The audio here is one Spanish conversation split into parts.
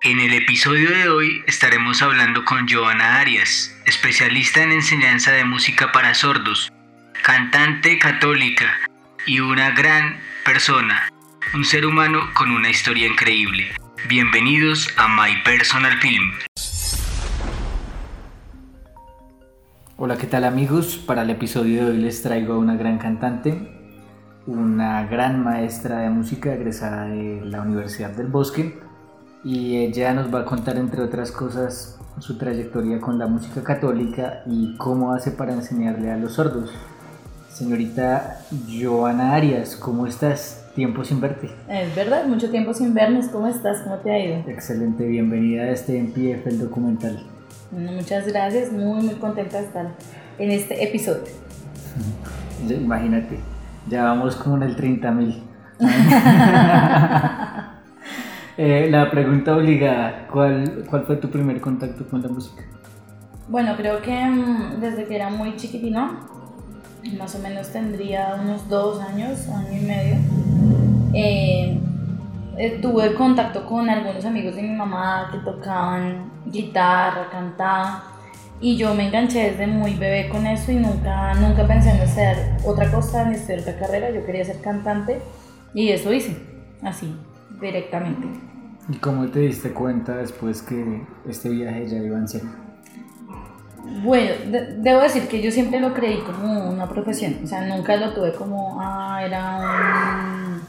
En el episodio de hoy estaremos hablando con Joana Arias, especialista en enseñanza de música para sordos, cantante católica y una gran persona, un ser humano con una historia increíble. Bienvenidos a My Personal Film. Hola, ¿qué tal amigos? Para el episodio de hoy les traigo a una gran cantante, una gran maestra de música egresada de la Universidad del Bosque y ella nos va a contar entre otras cosas su trayectoria con la música católica y cómo hace para enseñarle a los sordos. Señorita Joana Arias, ¿cómo estás? Tiempo sin verte. Es verdad, mucho tiempo sin vernos. ¿Cómo estás? ¿Cómo te ha ido? Excelente, bienvenida a este MPF, el documental. Muchas gracias, muy muy contenta de estar en este episodio. Imagínate, ya vamos con el 30 mil. Eh, la pregunta obligada, ¿cuál, ¿cuál fue tu primer contacto con la música? Bueno, creo que mm, desde que era muy chiquitino, más o menos tendría unos dos años, año y medio, eh, eh, tuve contacto con algunos amigos de mi mamá que tocaban guitarra, cantaban, y yo me enganché desde muy bebé con eso y nunca, nunca pensé en hacer otra cosa ni estudiar otra carrera, yo quería ser cantante y eso hice, así, directamente. ¿Y cómo te diste cuenta después que este viaje ya iba en serio? Bueno, debo decir que yo siempre lo creí como una profesión, o sea, nunca lo tuve como, ah, era un,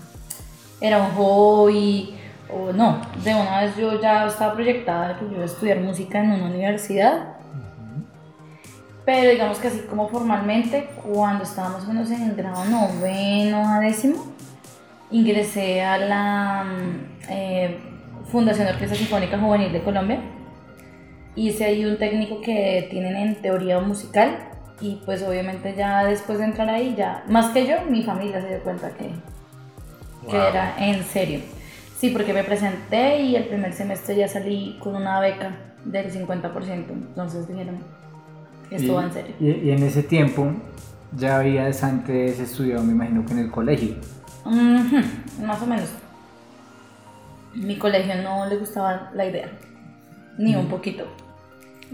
era un hobby, o no, de una vez yo ya estaba proyectada que yo iba a estudiar música en una universidad, pero digamos que así como formalmente, cuando estábamos menos en el grado noveno a décimo, ingresé a la... Eh, Fundación Orquesta Sinfónica Juvenil de Colombia. Hice ahí un técnico que tienen en teoría musical y pues obviamente ya después de entrar ahí, ya más que yo, mi familia se dio cuenta que, que era en serio. Sí, porque me presenté y el primer semestre ya salí con una beca del 50%, entonces dijeron que esto va en serio. Y, en ese tiempo ya habías antes estudiado, me imagino que en el colegio. más o menos mi colegio no le gustaba la idea, ni un poquito.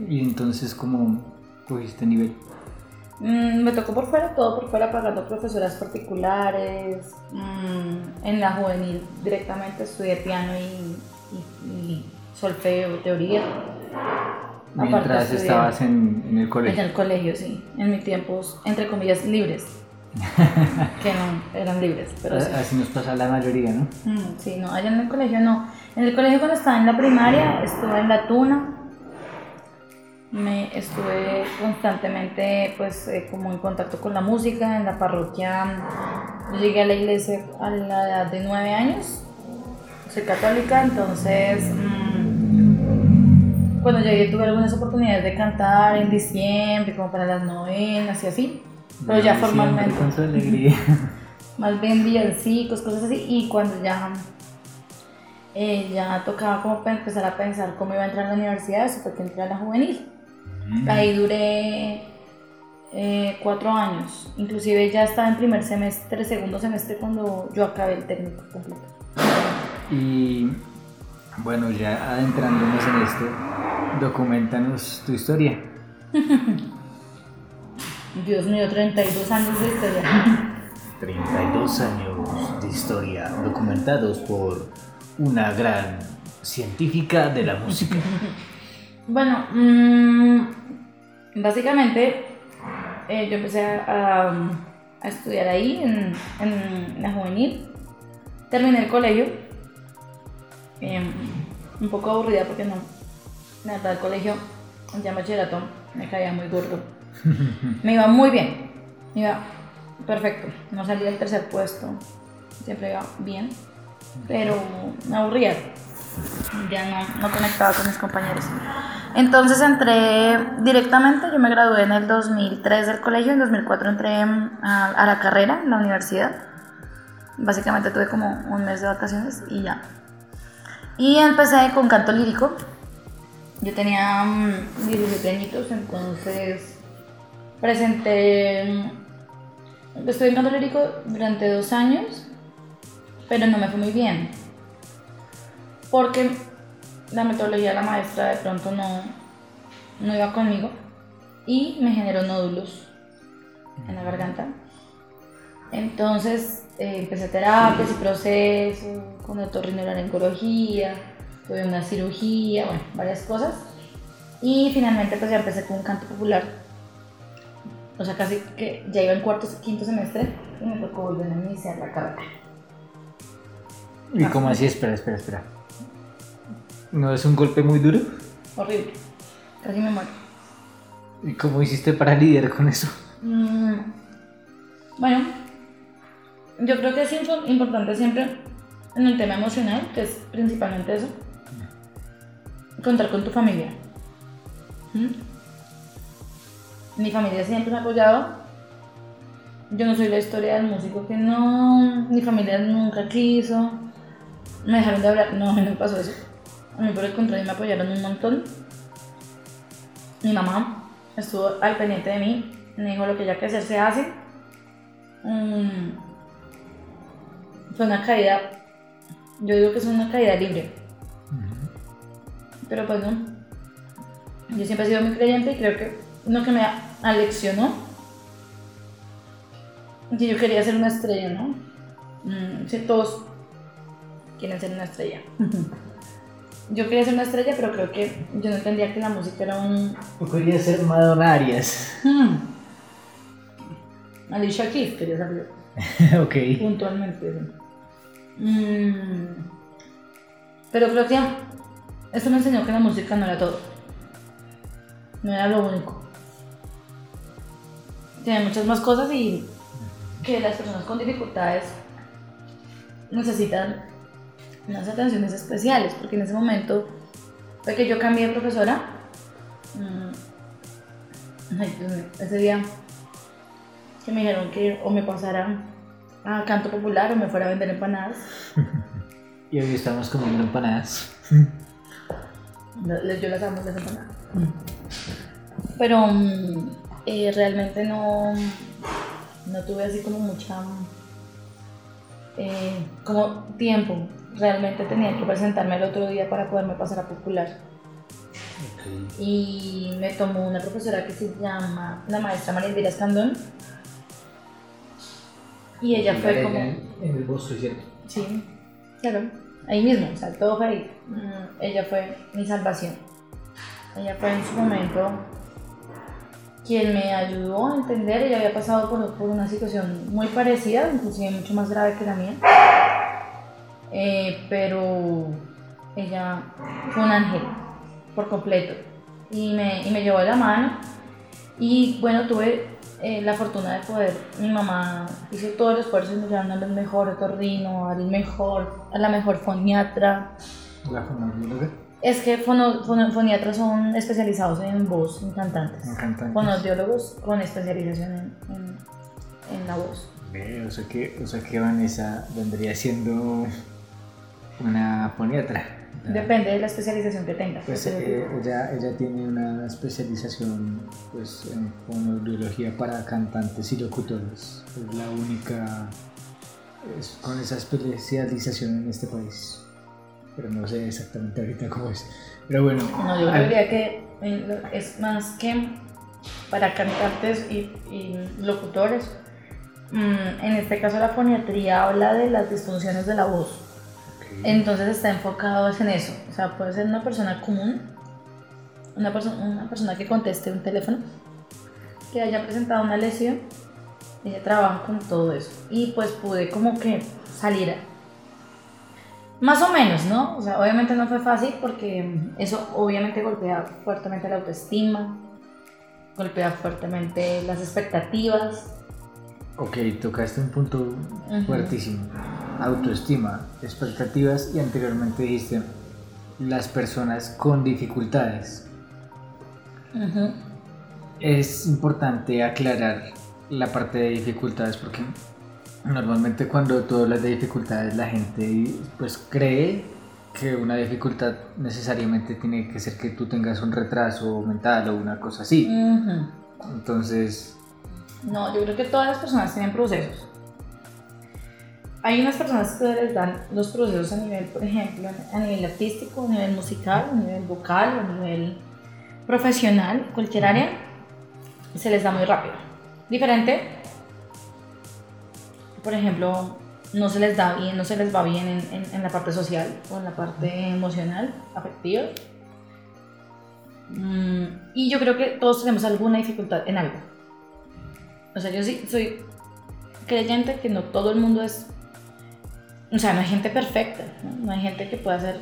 ¿Y entonces cómo cogiste nivel? Mm, me tocó por fuera, todo por fuera, pagando profesoras particulares. Mm, en la juvenil directamente estudié piano y, solfeo, teoría. Mientras estabas en, en, el colegio. En el colegio, sí. En mis tiempos, entre comillas, libres. que no eran libres. Pero Así nos pasa la mayoría, ¿no? Mm, sí, no, allá en el colegio no. En el colegio cuando estaba en la primaria estuve en la tuna. Me estuve constantemente pues eh, como en contacto con la música en la parroquia. Yo llegué a la iglesia a la edad de nueve años. Soy católica, entonces mm, cuando llegué tuve algunas oportunidades de cantar en diciembre, como para las novenas y así pero ya formalmente. Con su alegría. Más bien villancicos, cosas así. Y cuando ya, eh, ya tocaba como empezar a pensar cómo iba a entrar a la universidad, eso fue que entré a la juvenil. Mm. Ahí duré eh, cuatro años. Inclusive ya estaba en primer semestre, segundo semestre cuando yo acabé el técnico completo. Y bueno, ya adentrándonos en esto, documentanos tu historia. Dios mío, 32 años de historia. 32 años de historia documentados por una gran científica de la música. bueno, mm, básicamente eh, yo empecé a, estudiar ahí en, la juvenil. Terminé el colegio. Em, un poco aburrida porque no. Me verdad, el colegio, ya bachillerato, me caía muy gordo me iba muy bien. Me iba perfecto. No salía del tercer puesto. Siempre iba bien. Pero me aburría. Ya no, no conectaba con mis compañeros. Entonces entré directamente, yo me gradué en el 2003 del colegio, en 2004 entré a, a la carrera, en la universidad. Básicamente tuve como un mes de vacaciones y ya. Y empecé con canto lírico. Yo tenía 17 mm, añitos, entonces Presenté, estuve en canto lírico durante dos años, pero no me fue muy bien. Porque la metodología de la maestra de pronto no, no iba conmigo y me generó nódulos en la garganta. Entonces eh, empecé terapias y procesos con otorrinolaringología, tuve una cirugía, bueno, varias cosas. Y finalmente pues ya empecé con un canto popular. O sea, casi que ya iba en cuarto, quinto semestre y me tocó volver a iniciar la carrera. ¿Y cómo así? Espera, espera, espera. ¿No es un golpe muy duro? Horrible. Casi me muero. ¿Y cómo hiciste para lidiar con eso? Mm, bueno, yo creo que es importante siempre en el tema emocional, que es principalmente eso, contar con tu familia. ¿Mm? Mi familia siempre me ha apoyado. Yo no soy la historia del músico que no, mi familia nunca quiso, me dejaron de hablar, no, a mí no me pasó eso. A mí por el contrario me apoyaron un montón. Mi mamá estuvo al pendiente de mí, me dijo lo que ya que hacer se hace. Mm, fue una caída, yo digo que es una caída libre, pero pues no. Yo siempre he sido muy creyente y creo que lo que me aleccionó, que yo quería ser una estrella, ¿no? Mm, sí, todos quieren ser una estrella. Yo quería ser una estrella, pero creo que yo no entendía que la música era un, Yo quería ser Madonna Arias. Hmm. Alicia Keys quería saber ok. puntualmente. Mm. Pero creo que esto me enseñó que la música no era todo. No era lo único. Tiene muchas más cosas y que las personas con dificultades necesitan unas atenciones especiales, porque en ese momento fue que yo cambié de profesora. Mm. Ese día que me dijeron que o me pasara a canto popular o me fuera a vender empanadas. Y hoy estamos comiendo empanadas. Yo las amo las empanadas. Pero mm, eh, realmente no, no tuve así como mucha eh, como tiempo. Realmente tenía que presentarme el otro día para poderme pasar a popular. Y me tomó una profesora que se llama la maestra María Elvira Escandón. Y ella fue como... En el bosque, ¿cierto? Sí, claro. Ahí mismo, o sea, todo fue ahí. Mm, Ella fue mi salvación. Ella fue en su momento quien me ayudó a entender. Ella había pasado por, por una situación muy parecida, inclusive mucho más grave que la mía. Eh, pero ella fue un ángel por completo y me, y me llevó de la mano. Y bueno, tuve eh, la fortuna de poder, mi mamá hizo todo el esfuerzo y me llevaron al mejor otorrino, al mejor, a la mejor foniatra. La fonoaudióloga. Es que fono, son especializados en voz, en cantantes. En cantantes. Fonoaudiólogos con especialización en, en- en la voz. O sea, que, o sea que Vanessa vendría siendo una poniatra. Depende de la especialización que tengas. Pues eh, ella, ella tiene una especialización pues, en fonoaudiología para cantantes y locutores. Es la única es con esa especialización en este país. Pero no sé exactamente ahorita cómo es. Pero bueno, No, yo al- diría que eh, es más que para cantantes y, y locutores. Mm, en este caso la foniatría habla de las disfunciones de la voz. Entonces está enfocado en eso. O sea, puede ser una persona común, una, perso- una persona que conteste un teléfono, que haya presentado una lesión. Ella trabaja con todo eso. Y pues pude como que salir más o menos, ¿no? O sea, obviamente no fue fácil porque eso obviamente golpea fuertemente la autoestima, golpea fuertemente las expectativas. Ok, tocaste un punto fuertísimo. Autoestima, expectativas y anteriormente dijiste las personas con dificultades. Es importante aclarar la parte de dificultades porque normalmente cuando tú hablas de dificultades la gente pues cree que una dificultad necesariamente tiene que ser que tú tengas un retraso mental o una cosa así. Entonces, No, yo creo que todas las personas tienen procesos. hay unas personas que les dan los procesos a nivel, por ejemplo, a nivel artístico, a nivel musical, a nivel vocal, a nivel profesional, cualquier área, se les da muy rápido. Diferente, por ejemplo, no se les da bien, no se les va bien en, en, la parte social o en la parte emocional, afectiva. Mm, y yo creo que todos tenemos alguna dificultad en algo. O sea, yo sí soy creyente que no todo el mundo es... O sea, no hay gente perfecta, no, hay gente que pueda ser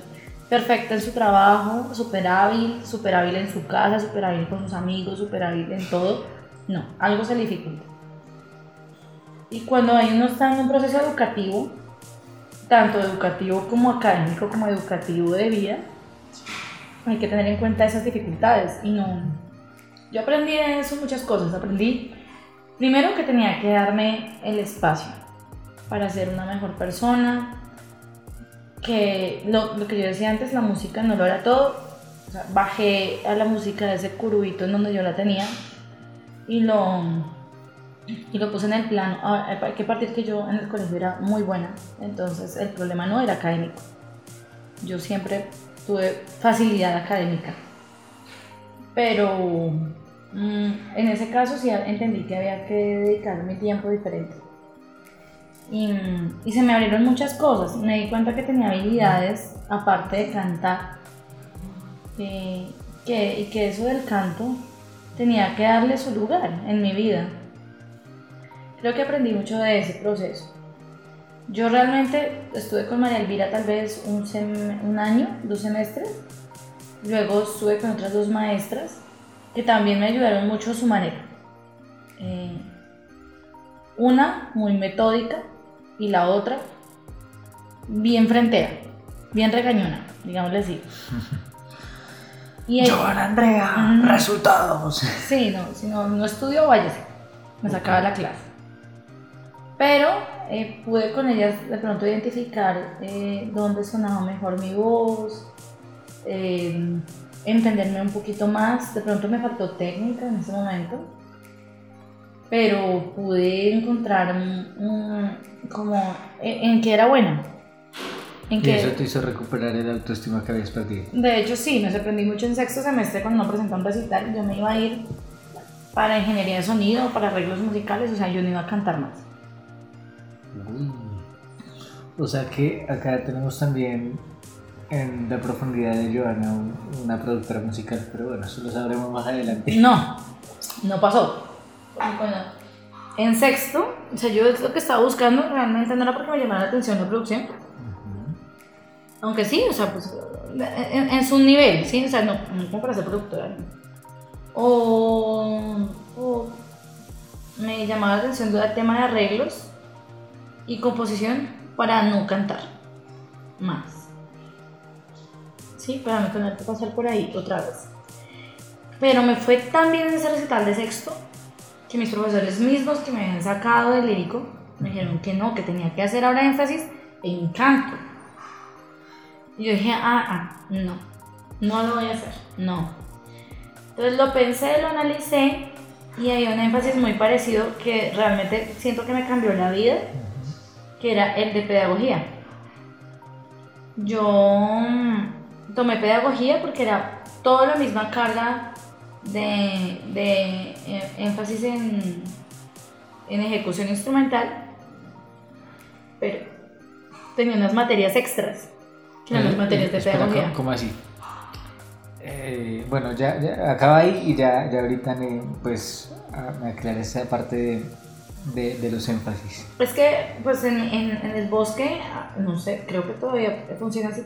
perfecta en su trabajo, súper hábil, súper hábil en su casa, súper hábil con sus amigos, súper hábil en todo. No, algo se dificulta. Y cuando uno está en un proceso educativo, tanto educativo como académico, como educativo de vida, hay que tener en cuenta esas dificultades. Y no. Yo aprendí de eso muchas cosas. Aprendí primero que tenía que darme el espacio para ser una mejor persona. Que lo, lo que yo decía antes, la música no lo era todo. O sea, bajé a la música de ese curubito en donde yo la tenía y lo y lo puse en el plano. Ah, hay que partir que yo en el colegio era muy buena, entonces el problema no era académico. Yo siempre tuve facilidad académica. Pero mm, en ese caso sí entendí que había que dedicar mi tiempo diferente. Y, y, se me abrieron muchas cosas. Me di cuenta que tenía habilidades, aparte de cantar, que, y que eso del canto tenía que darle su lugar en mi vida Creo que aprendí mucho de ese proceso. Yo realmente estuve con María Elvira tal vez un, un año, dos semestres. Luego estuve con otras dos maestras que también me ayudaron mucho a su manera. Eh, una muy metódica y la otra bien frentea, bien regañona, digámosle así. Y Joan Andrea, resultados. Sí, no, si no, no estudio, váyase. Me sacaba la clase. Pero eh, pude con ellas de pronto identificar eh, dónde sonaba mejor mi voz, eh, entenderme un poquito más. De pronto me faltó técnica en ese momento, pero pude encontrar como en, qué era buena. En ¿Y eso te hizo recuperar el autoestima que habías perdido? De hecho, sí, me sorprendí mucho en sexto semestre cuando no presentó un recital. Yo me iba a ir para ingeniería de sonido, para arreglos musicales, o sea, yo no iba a cantar más. O sea que acá tenemos también en la profundidad de Joana una productora musical, pero bueno, eso lo sabremos más adelante. No, no pasó. En sexto, o sea, yo lo que estaba buscando realmente no era porque me llamara la atención la producción. Aunque sí, o sea, pues en, su nivel, sí, o sea, no, no como para ser productora. O, o me llamaba la atención el tema de arreglos y composición para no cantar más. Sí, para no tener que pasar por ahí otra vez. Pero me fue tan bien en ese recital de sexto que mis profesores mismos que me habían sacado del lírico me dijeron que no, que tenía que hacer ahora énfasis en canto. Y yo dije, ah, ah, no, no lo voy a hacer, no. Entonces lo pensé, lo analicé y hay un énfasis muy parecido que realmente siento que me cambió la vida que era el de pedagogía. Yo mm, tomé pedagogía porque era toda la misma carga de, eh, énfasis en, ejecución instrumental, pero tenía unas materias extras, que eran las eh, materias de pedagogía. ¿Cómo así? Eh, bueno, ya, acaba ahí y ya, ya ahorita me, pues, me aclaré esa parte de de, los énfasis? Es que, pues en, el bosque, no sé, creo que todavía funciona así.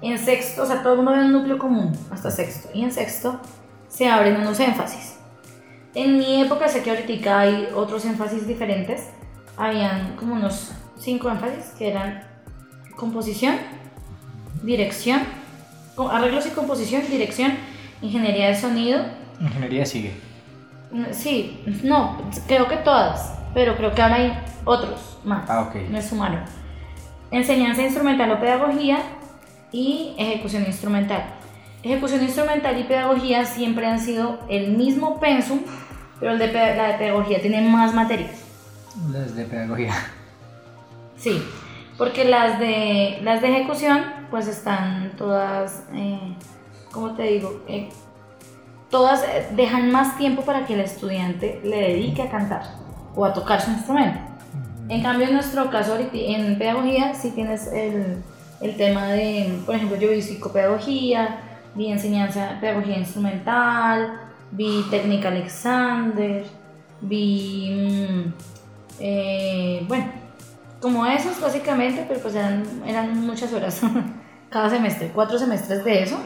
En sexto, o sea, todo el mundo ve un núcleo común hasta sexto. Y en sexto se abren unos énfasis. En mi época, sé que ahorita hay otros énfasis diferentes. Habían como unos cinco énfasis que eran composición, dirección, arreglos y composición, dirección, ingeniería de sonido. Ingeniería sigue. Sí, no, creo que todas pero creo que ahora hay otros más. Ah, ok. Me sumaron. Enseñanza instrumental o pedagogía y ejecución instrumental. Ejecución instrumental y pedagogía siempre han sido el mismo pensum, pero el de, la de pedagogía tiene más materias. Las de pedagogía. Sí. Porque las de, las de ejecución, pues están todas, eh, ¿cómo te digo? Eh, todas eh, dejan más tiempo para que el estudiante le dedique a cantar o a tocar su instrumento. En cambio, en nuestro caso, ahorita, en pedagogía, sí tienes el, el tema de, por ejemplo, yo vi psicopedagogía, vi enseñanza, pedagogía instrumental, vi técnica Alexander, vi, mm, eh, bueno, como esos básicamente, pero pues eran, eran muchas horas cada semestre, cuatro semestres de eso.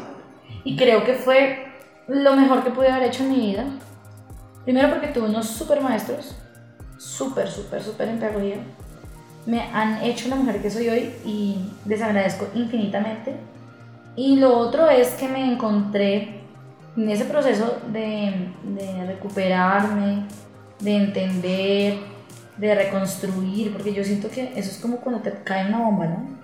Y creo que fue lo mejor que pude haber hecho en mi vida. Primero porque tuve unos super maestros, súper, súper, súper pedagogía. Me han hecho la mujer que soy hoy y les agradezco infinitamente. Y lo otro es que me encontré en ese proceso de, de recuperarme, de entender, de reconstruir, porque yo siento que eso es como cuando te cae una bomba, ¿no?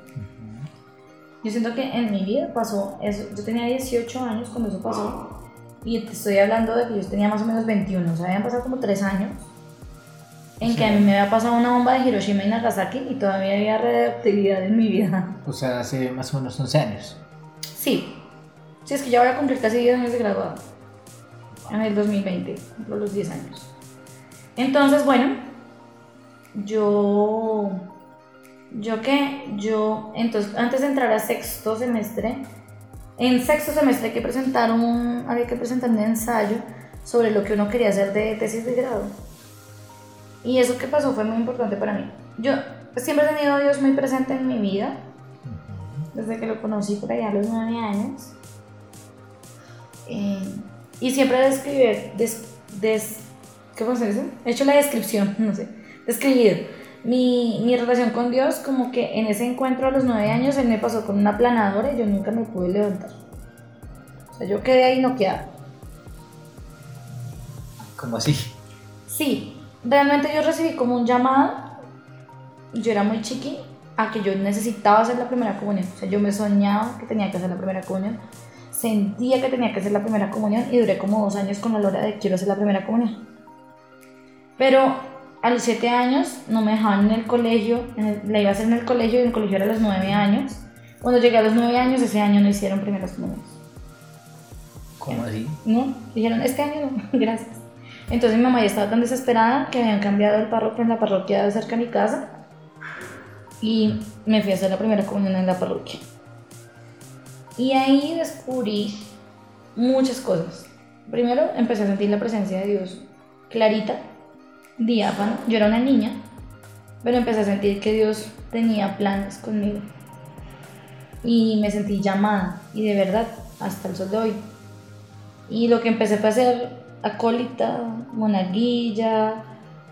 Yo siento que en mi vida pasó eso. Yo tenía 18 años cuando eso pasó. Y te estoy hablando de que yo tenía más o menos 21. O sea, habían pasado como 3 años. En que a mí me había pasado una bomba de Hiroshima y Nagasaki y todavía había redactividad en mi vida. O sea, hace más o menos 11 años. Sí. Sí, es que ya voy a cumplir casi 10 años de graduado. En el 2020, cumplo los 10 años. Entonces, bueno, yo yo qué, yo, entonces, antes de entrar a sexto semestre, en sexto semestre hay que presentar un, había que presentar un ensayo sobre lo que uno quería hacer de tesis de grado. Y eso que pasó fue muy importante para mí. Yo siempre he tenido a Dios muy presente en mi vida, desde que lo conocí por allá a los nueve años. Eh, y siempre describí, des, des, ¿cómo se dice? He hecho la descripción, no sé, describido mi, mi, relación con Dios, como que en ese encuentro a los nueve años, él me pasó con una planadora y yo nunca me pude levantar. O sea, yo quedé ahí noqueada. ¿Cómo así? Sí, realmente yo recibí como un llamado, yo era muy chiqui, a que yo necesitaba hacer la primera comunión. O sea, yo me soñaba que tenía que hacer la primera comunión, sentía que tenía que hacer la primera comunión y duré como dos años con la lora de quiero hacer la primera comunión. Pero a los 7 años no me dejaban en el colegio, la iba a hacer en el colegio y el colegio era a los 9 años. Cuando llegué a los 9 años, ese año no hicieron primeros comuniones. ¿Cómo así? No, dijeron, este año no, gracias. Entonces mi mamá ya estaba tan desesperada que habían cambiado el párroco en la parroquia de cerca de mi casa y me fui a hacer la primera comunión en la parroquia. Y ahí descubrí muchas cosas. Primero empecé a sentir la presencia de Dios clarita diáfano. Yo era una niña, pero empecé a sentir que Dios tenía planes conmigo. Y me sentí llamada, y de verdad, hasta el sol de hoy. Y lo que empecé fue a hacer acólita, monaguilla,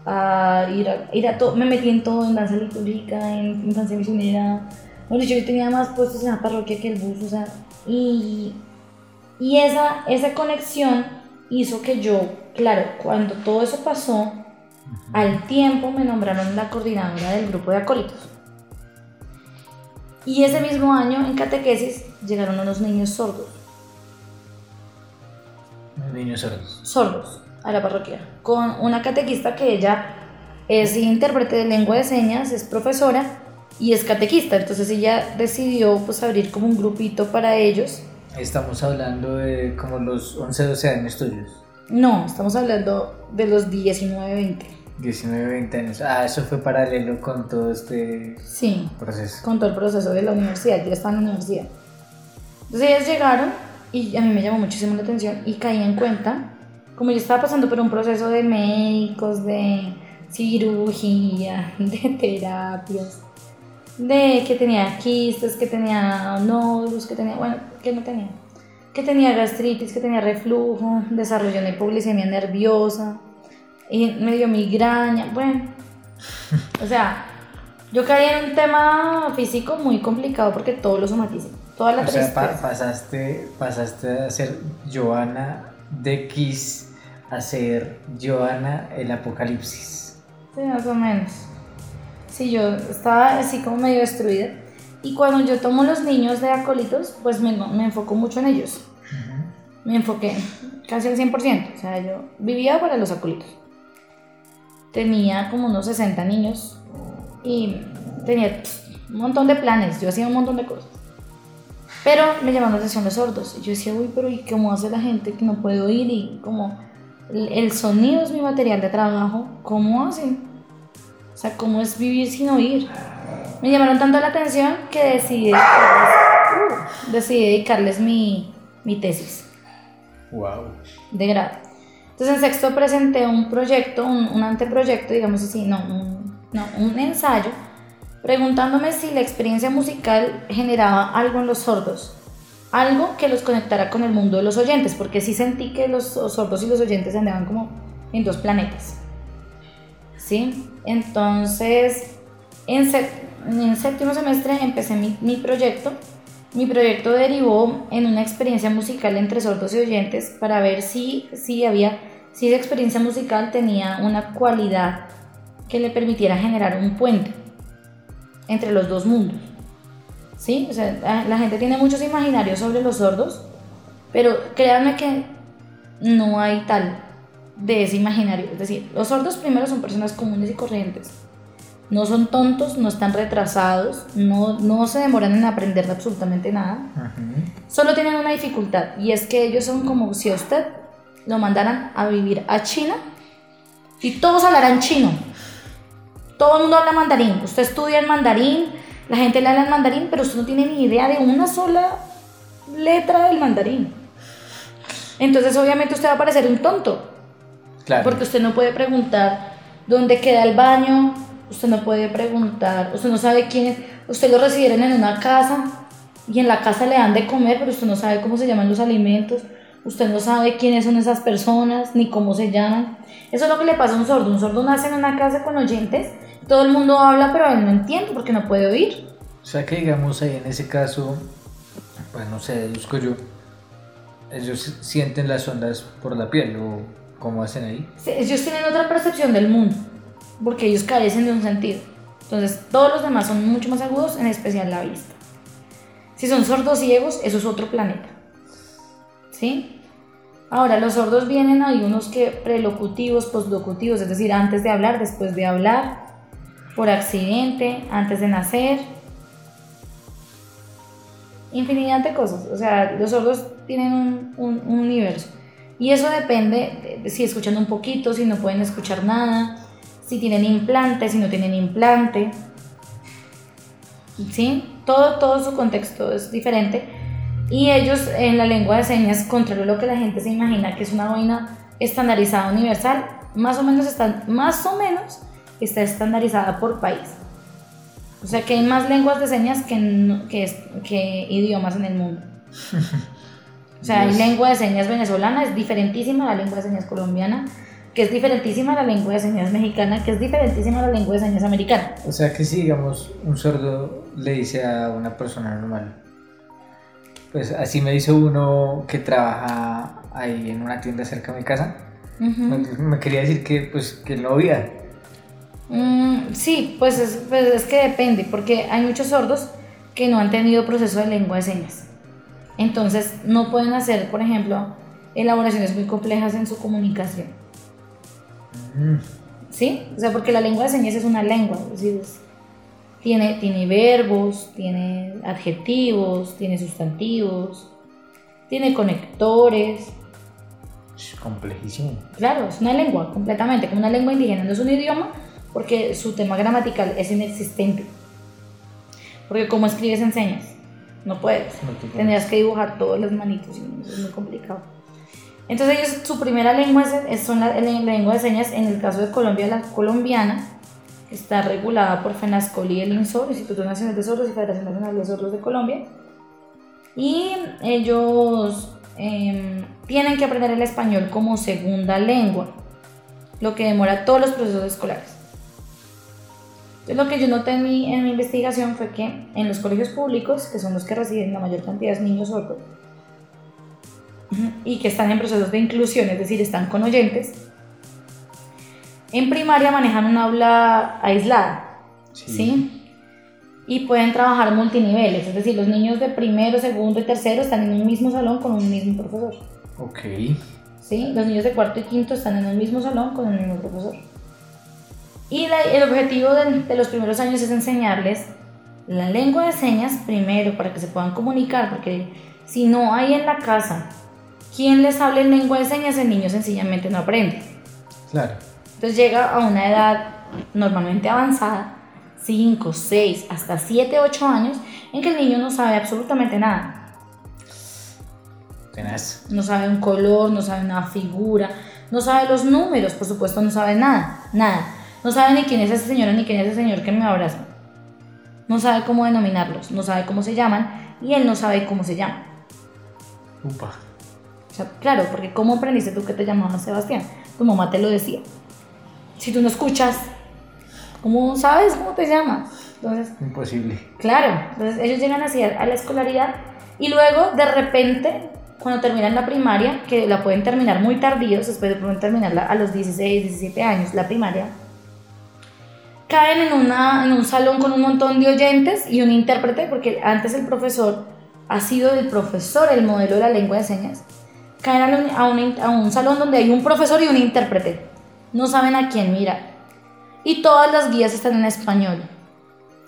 a ir a, ir a todo, me metí en todo, en danza litúrgica, en infancia misionera. Bueno, yo tenía más puestos en la parroquia que el bus, o sea, y, y esa, esa conexión hizo que yo, claro, cuando todo eso pasó, al tiempo me nombraron la coordinadora del grupo de acólitos. Y ese mismo año en catequesis llegaron unos niños sordos. Niños sordos. Sordos a la parroquia. Con una catequista que ella es intérprete de lengua de señas, es profesora y es catequista. Entonces ella decidió pues abrir como un grupito para ellos. Estamos hablando de como los 11, 12 años tuyos. No, estamos hablando de los 19, 20. 19, 20 años. Ah, eso fue paralelo con todo este sí, proceso. Con todo el proceso de la universidad. Yo estaba en la universidad. Entonces ellas llegaron y a mí me llamó muchísimo la atención y caí en cuenta, como yo estaba pasando por un proceso de médicos, de cirugía, de terapias, de que tenía quistes, que tenía nódulos, que tenía, bueno, que no tenía que tenía gastritis, que tenía reflujo, desarrolló una hipoglicemia nerviosa, y me dio migraña, bueno, o sea, yo caí en un tema físico muy complicado porque todo lo somatiza, toda la o sea, pasaste, pasaste a ser Joana de X a ser Joana el Apocalipsis. Sí, más o menos. Sí, yo estaba así como medio destruida. Y cuando yo tomo los niños de acólitos, pues me, me enfoco mucho en ellos. Me enfoqué casi al 100%. O sea, yo vivía para los acólitos. Tenía como unos 60 niños y tenía un montón de planes, yo hacía un montón de cosas. Pero me llamaron la atención los sordos. Y yo decía, uy, pero ¿y cómo hace la gente que no puede oír? Y como el sonido es mi material de trabajo, ¿cómo hacen? O sea, ¿cómo es vivir sin oír? Me llamaron tanto la atención que decidí dedicarles, uh, decidí dedicarles mi, mi tesis. Wow. De grado. Entonces en sexto presenté un proyecto, un, un anteproyecto, digamos así, no, un, no, un ensayo, preguntándome si la experiencia musical generaba algo en los sordos, algo que los conectara con el mundo de los oyentes, porque sí sentí que los sordos y los oyentes andaban como en dos planetas. ¿Sí? Entonces, en, en séptimo semestre empecé mi, mi proyecto. Mi proyecto derivó en una experiencia musical entre sordos y oyentes para ver si, si había, si esa experiencia musical tenía una cualidad que le permitiera generar un puente entre los dos mundos. ¿Sí? O sea, la gente tiene muchos imaginarios sobre los sordos, pero créanme que no hay tal de ese imaginario. Es decir, los sordos primero son personas comunes y corrientes. No son tontos, no están retrasados, no, no se demoran en aprender absolutamente nada. Solo tienen una dificultad y es que ellos son como si a usted lo mandaran a vivir a China y todos hablarán chino. Todo el mundo habla mandarín. Usted estudia en mandarín, la gente le habla en mandarín, pero usted no tiene ni idea de una sola letra del mandarín. Entonces obviamente usted va a parecer un tonto. Claro. Porque usted no puede preguntar dónde queda el baño, usted no puede preguntar, usted no sabe quién es, usted lo recibieron en una casa y en la casa le dan de comer, pero usted no sabe cómo se llaman los alimentos, usted no sabe quiénes son esas personas, ni cómo se llaman. Eso es lo que le pasa a un sordo. Un sordo nace en una casa con oyentes, todo el mundo habla, pero él no entiende porque no puede oír. O sea que digamos ahí en ese caso, pues no sé, deduzco yo, ellos sienten las ondas por la piel o cómo hacen ahí. Ellos tienen otra percepción del mundo, porque ellos carecen de un sentido. Entonces, todos los demás son mucho más agudos, en especial la vista. Si son sordos ciegos, eso es otro planeta. ¿Sí? Ahora, los sordos vienen, hay unos que prelocutivos, postlocutivos, es decir, antes de hablar, después de hablar, por accidente, antes de nacer. Infinidad de cosas. O sea, los sordos tienen un, un- un universo. Y eso depende de, de si escuchan un poquito, si no pueden escuchar nada, si tienen implante, si no tienen implante. ¿Sí? Todo, todo su contexto es diferente. Y ellos en la lengua de señas, contrario a lo que la gente se imagina que es una vaina estandarizada universal, más o menos están, más o menos está estandarizada por país. O sea que hay más lenguas de señas que, no- que, que idiomas en el mundo. O sea, hay lengua de señas venezolana, es diferentísima a la lengua de señas colombiana, que es diferentísima a la lengua de señas mexicana, que es diferentísima a la lengua de señas americana. O sea que si digamos un sordo le dice a una persona normal, pues así me dice uno que trabaja ahí en una tienda cerca de mi casa, Ujú. me, me quería decir que pues que no oía. Mm, sí, pues es, pues es que depende, porque hay muchos sordos que no han tenido proceso de lengua de señas. Entonces no pueden hacer, por ejemplo, elaboraciones muy complejas en su comunicación. Mm, ¿Sí? O sea, porque la lengua de señas es una lengua, es decir, es- tiene, tiene verbos, tiene adjetivos, tiene sustantivos, tiene conectores. es complejísimo. Claro, es una lengua completamente, como una lengua indígena, no es un idioma porque su tema gramatical es inexistente. Porque ¿cómo escribes en señas? No puedes. No te puedes. Tendrías que dibujar todas las manitos es muy complicado. Entonces ellos, su primera lengua es, es- son la, la lengua de señas, en el caso de Colombia, la colombiana, está regulada por FENASCOL y el INSOR, Instituto Nacional de Sordos y Federación Nacional de Sordos de Colombia. Y ellos em, tienen que aprender el español como segunda lengua, lo que demora todos los procesos escolares. Entonces, lo que yo noté en mi, en mi investigación fue que en los colegios públicos, que son los que reciben la mayor cantidad de niños sordos, y que están en procesos de inclusión, es decir, están con oyentes, en primaria manejan un aula aislada, ¿sí? Y pueden trabajar multiniveles, es decir, los niños de primero, segundo y tercero están en un mismo salón con un mismo profesor. Ok. ¿sí? Los niños de cuarto y quinto están en el mismo salón con el mismo profesor. Y la- el objetivo de, de los primeros años es enseñarles la lengua de señas primero para que se puedan comunicar, porque si no hay en la casa quien les hable en lengua de señas, el niño sencillamente no aprende. Claro. Entonces llega a una edad normalmente avanzada, 5, 6, hasta 7, 8 años, en que el niño no sabe absolutamente nada. Tenaz. No sabe un color, no sabe una figura, no sabe los números, por supuesto, no sabe nada, nada. No sabe ni quién es esa señora ni quién es ese señor que me abraza. No sabe cómo denominarlos, no sabe cómo se llaman y él no sabe cómo se llama. Upa. O sea, claro, porque ¿cómo aprendiste tú que te llamabas Sebastián? Tu mamá te lo decía. Si tú no escuchas, ¿cómo sabes cómo te llamas? Entonces, Imposible. Claro, entonces ellos llegan así a a la escolaridad y luego de repente, cuando terminan la primaria, que la pueden terminar muy tardíos, después de pueden terminarla a los 16, 17 años, la primaria, caen en, una, en un salón con un montón de oyentes y un intérprete, porque antes el profesor ha sido el profesor el modelo de la lengua de señas, caen a un, a un- a un salón donde hay un profesor y un intérprete, no saben a quién mirar. Y todas las guías están en español.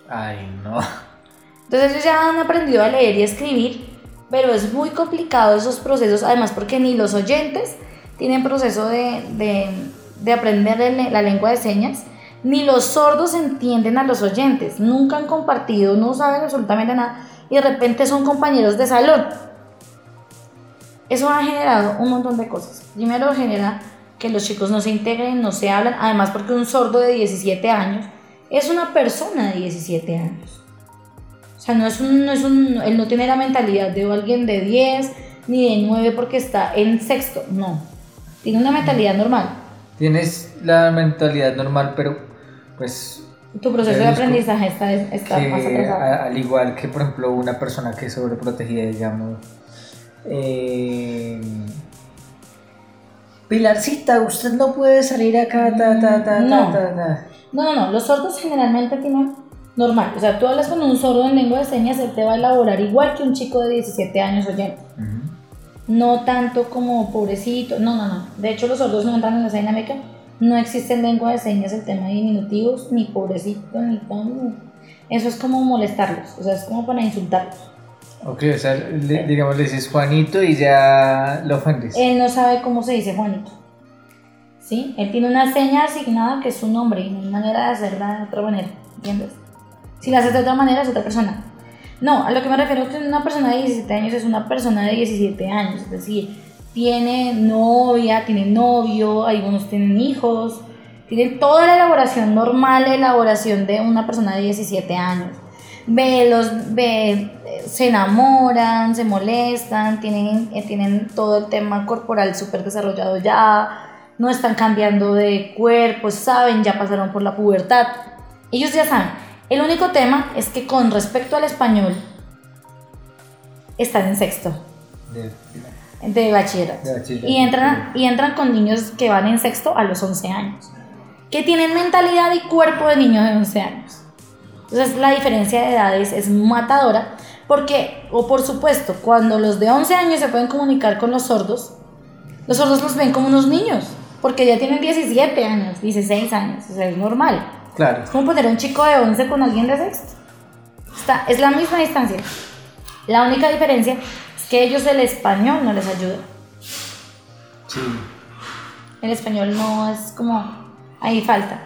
Ay, no. Entonces ellos ya han aprendido a leer y escribir, pero es muy complicado esos procesos, además porque ni los oyentes tienen proceso de, de, de aprender la lengua de señas, ni los sordos entienden a los oyentes, nunca han compartido, no saben absolutamente nada y de repente son compañeros de salón. Eso ha generado un montón de cosas. Primero genera que los chicos no se integren, no se hablan, además porque un sordo de 17 años es una persona de 17 años. O sea, no es no es él no tiene la mentalidad de alguien de 10 ni de 9 porque está en sexto, no. Tiene una mentalidad normal. Tienes la mentalidad normal, pero pues Tu proceso de aprendizaje está, está más que atrasado. a- al igual que por ejemplo una persona que es sobreprotegida, digamos, eh, Pilarcita, usted no puede salir acá, ta, ta, ta, ta, No. ta, ta. No, no, no. Los sordos generalmente tienen normal. O sea, tú hablas con un sordo en lengua de señas, él te va a elaborar igual que un chico de 17 años oyente. No tanto como pobrecito. No, no, no. De hecho, los sordos no entran en esa dinámica. No existe en lengua de señas el tema de diminutivos, ni pobrecito, ni tan. Eso es como molestarlos. O sea, es como para insultarlos. Ok, o sea, le- digamos, le dices Juanito y ya lo ofendes. Él no sabe cómo se dice Juanito. ¿Sí? Él tiene una seña asignada que es su nombre y no hay manera de hacerla de otra manera. ¿Entiendes? Si la haces de otra manera es otra persona. No, a lo que me refiero es que una persona de 17 años es una persona de 17 años. Es decir, tiene novia, tiene novio, algunos tienen hijos. Tienen toda la elaboración normal, la elaboración de una persona de 17 años. Ve, los, ve, se enamoran, se molestan, tienen, eh, tienen todo el tema corporal súper desarrollado ya, no están cambiando de cuerpo, saben, ya pasaron por la pubertad. Ellos ya saben. El único tema es que con respecto al español, están en sexto De- de bachillerato. De bachillerato. Y entran, y entran con niños que van en sexto a los 11 años, que tienen mentalidad y cuerpo de niños de 11 años. Entonces la diferencia de edades es matadora, porque, o por supuesto, cuando los de 11 años se pueden comunicar con los sordos, los sordos los ven como unos niños, porque ya tienen 17 años, 16 años, o sea, es normal. Claro. Es como poner a un chico de 11 con alguien de sexto. Está, es la misma distancia. La única diferencia es que ellos el español no les ayuda. Sí. El español no es como... Ahí falta.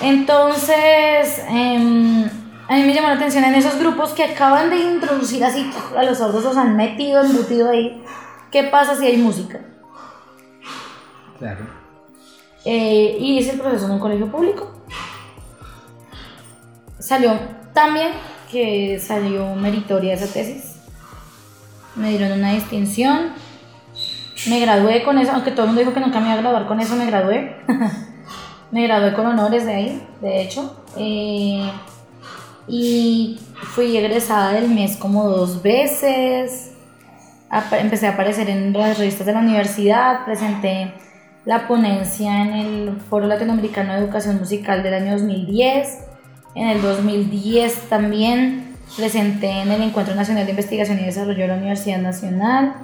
Entonces, em, a mí me llamó la atención en esos grupos que acaban de introducir así a los sordos, los han metido, embutido ahí. ¿Qué pasa si hay música? Claro. Eh, y hice el proceso en un colegio público. Salió también que salió meritoria esa tesis. Me dieron una distinción. Me gradué con eso, aunque todo el mundo dijo que nunca me iba a graduar con eso, me gradué. me gradué con honores de ahí, de hecho. Eh, y fui egresada del mes como dos veces. Empecé a aparecer en las revistas de la universidad, presenté la ponencia en el Foro Latinoamericano de Educación Musical del año 2010. En el 2010 también presenté en el Encuentro Nacional de Investigación y Desarrollo de la Universidad Nacional.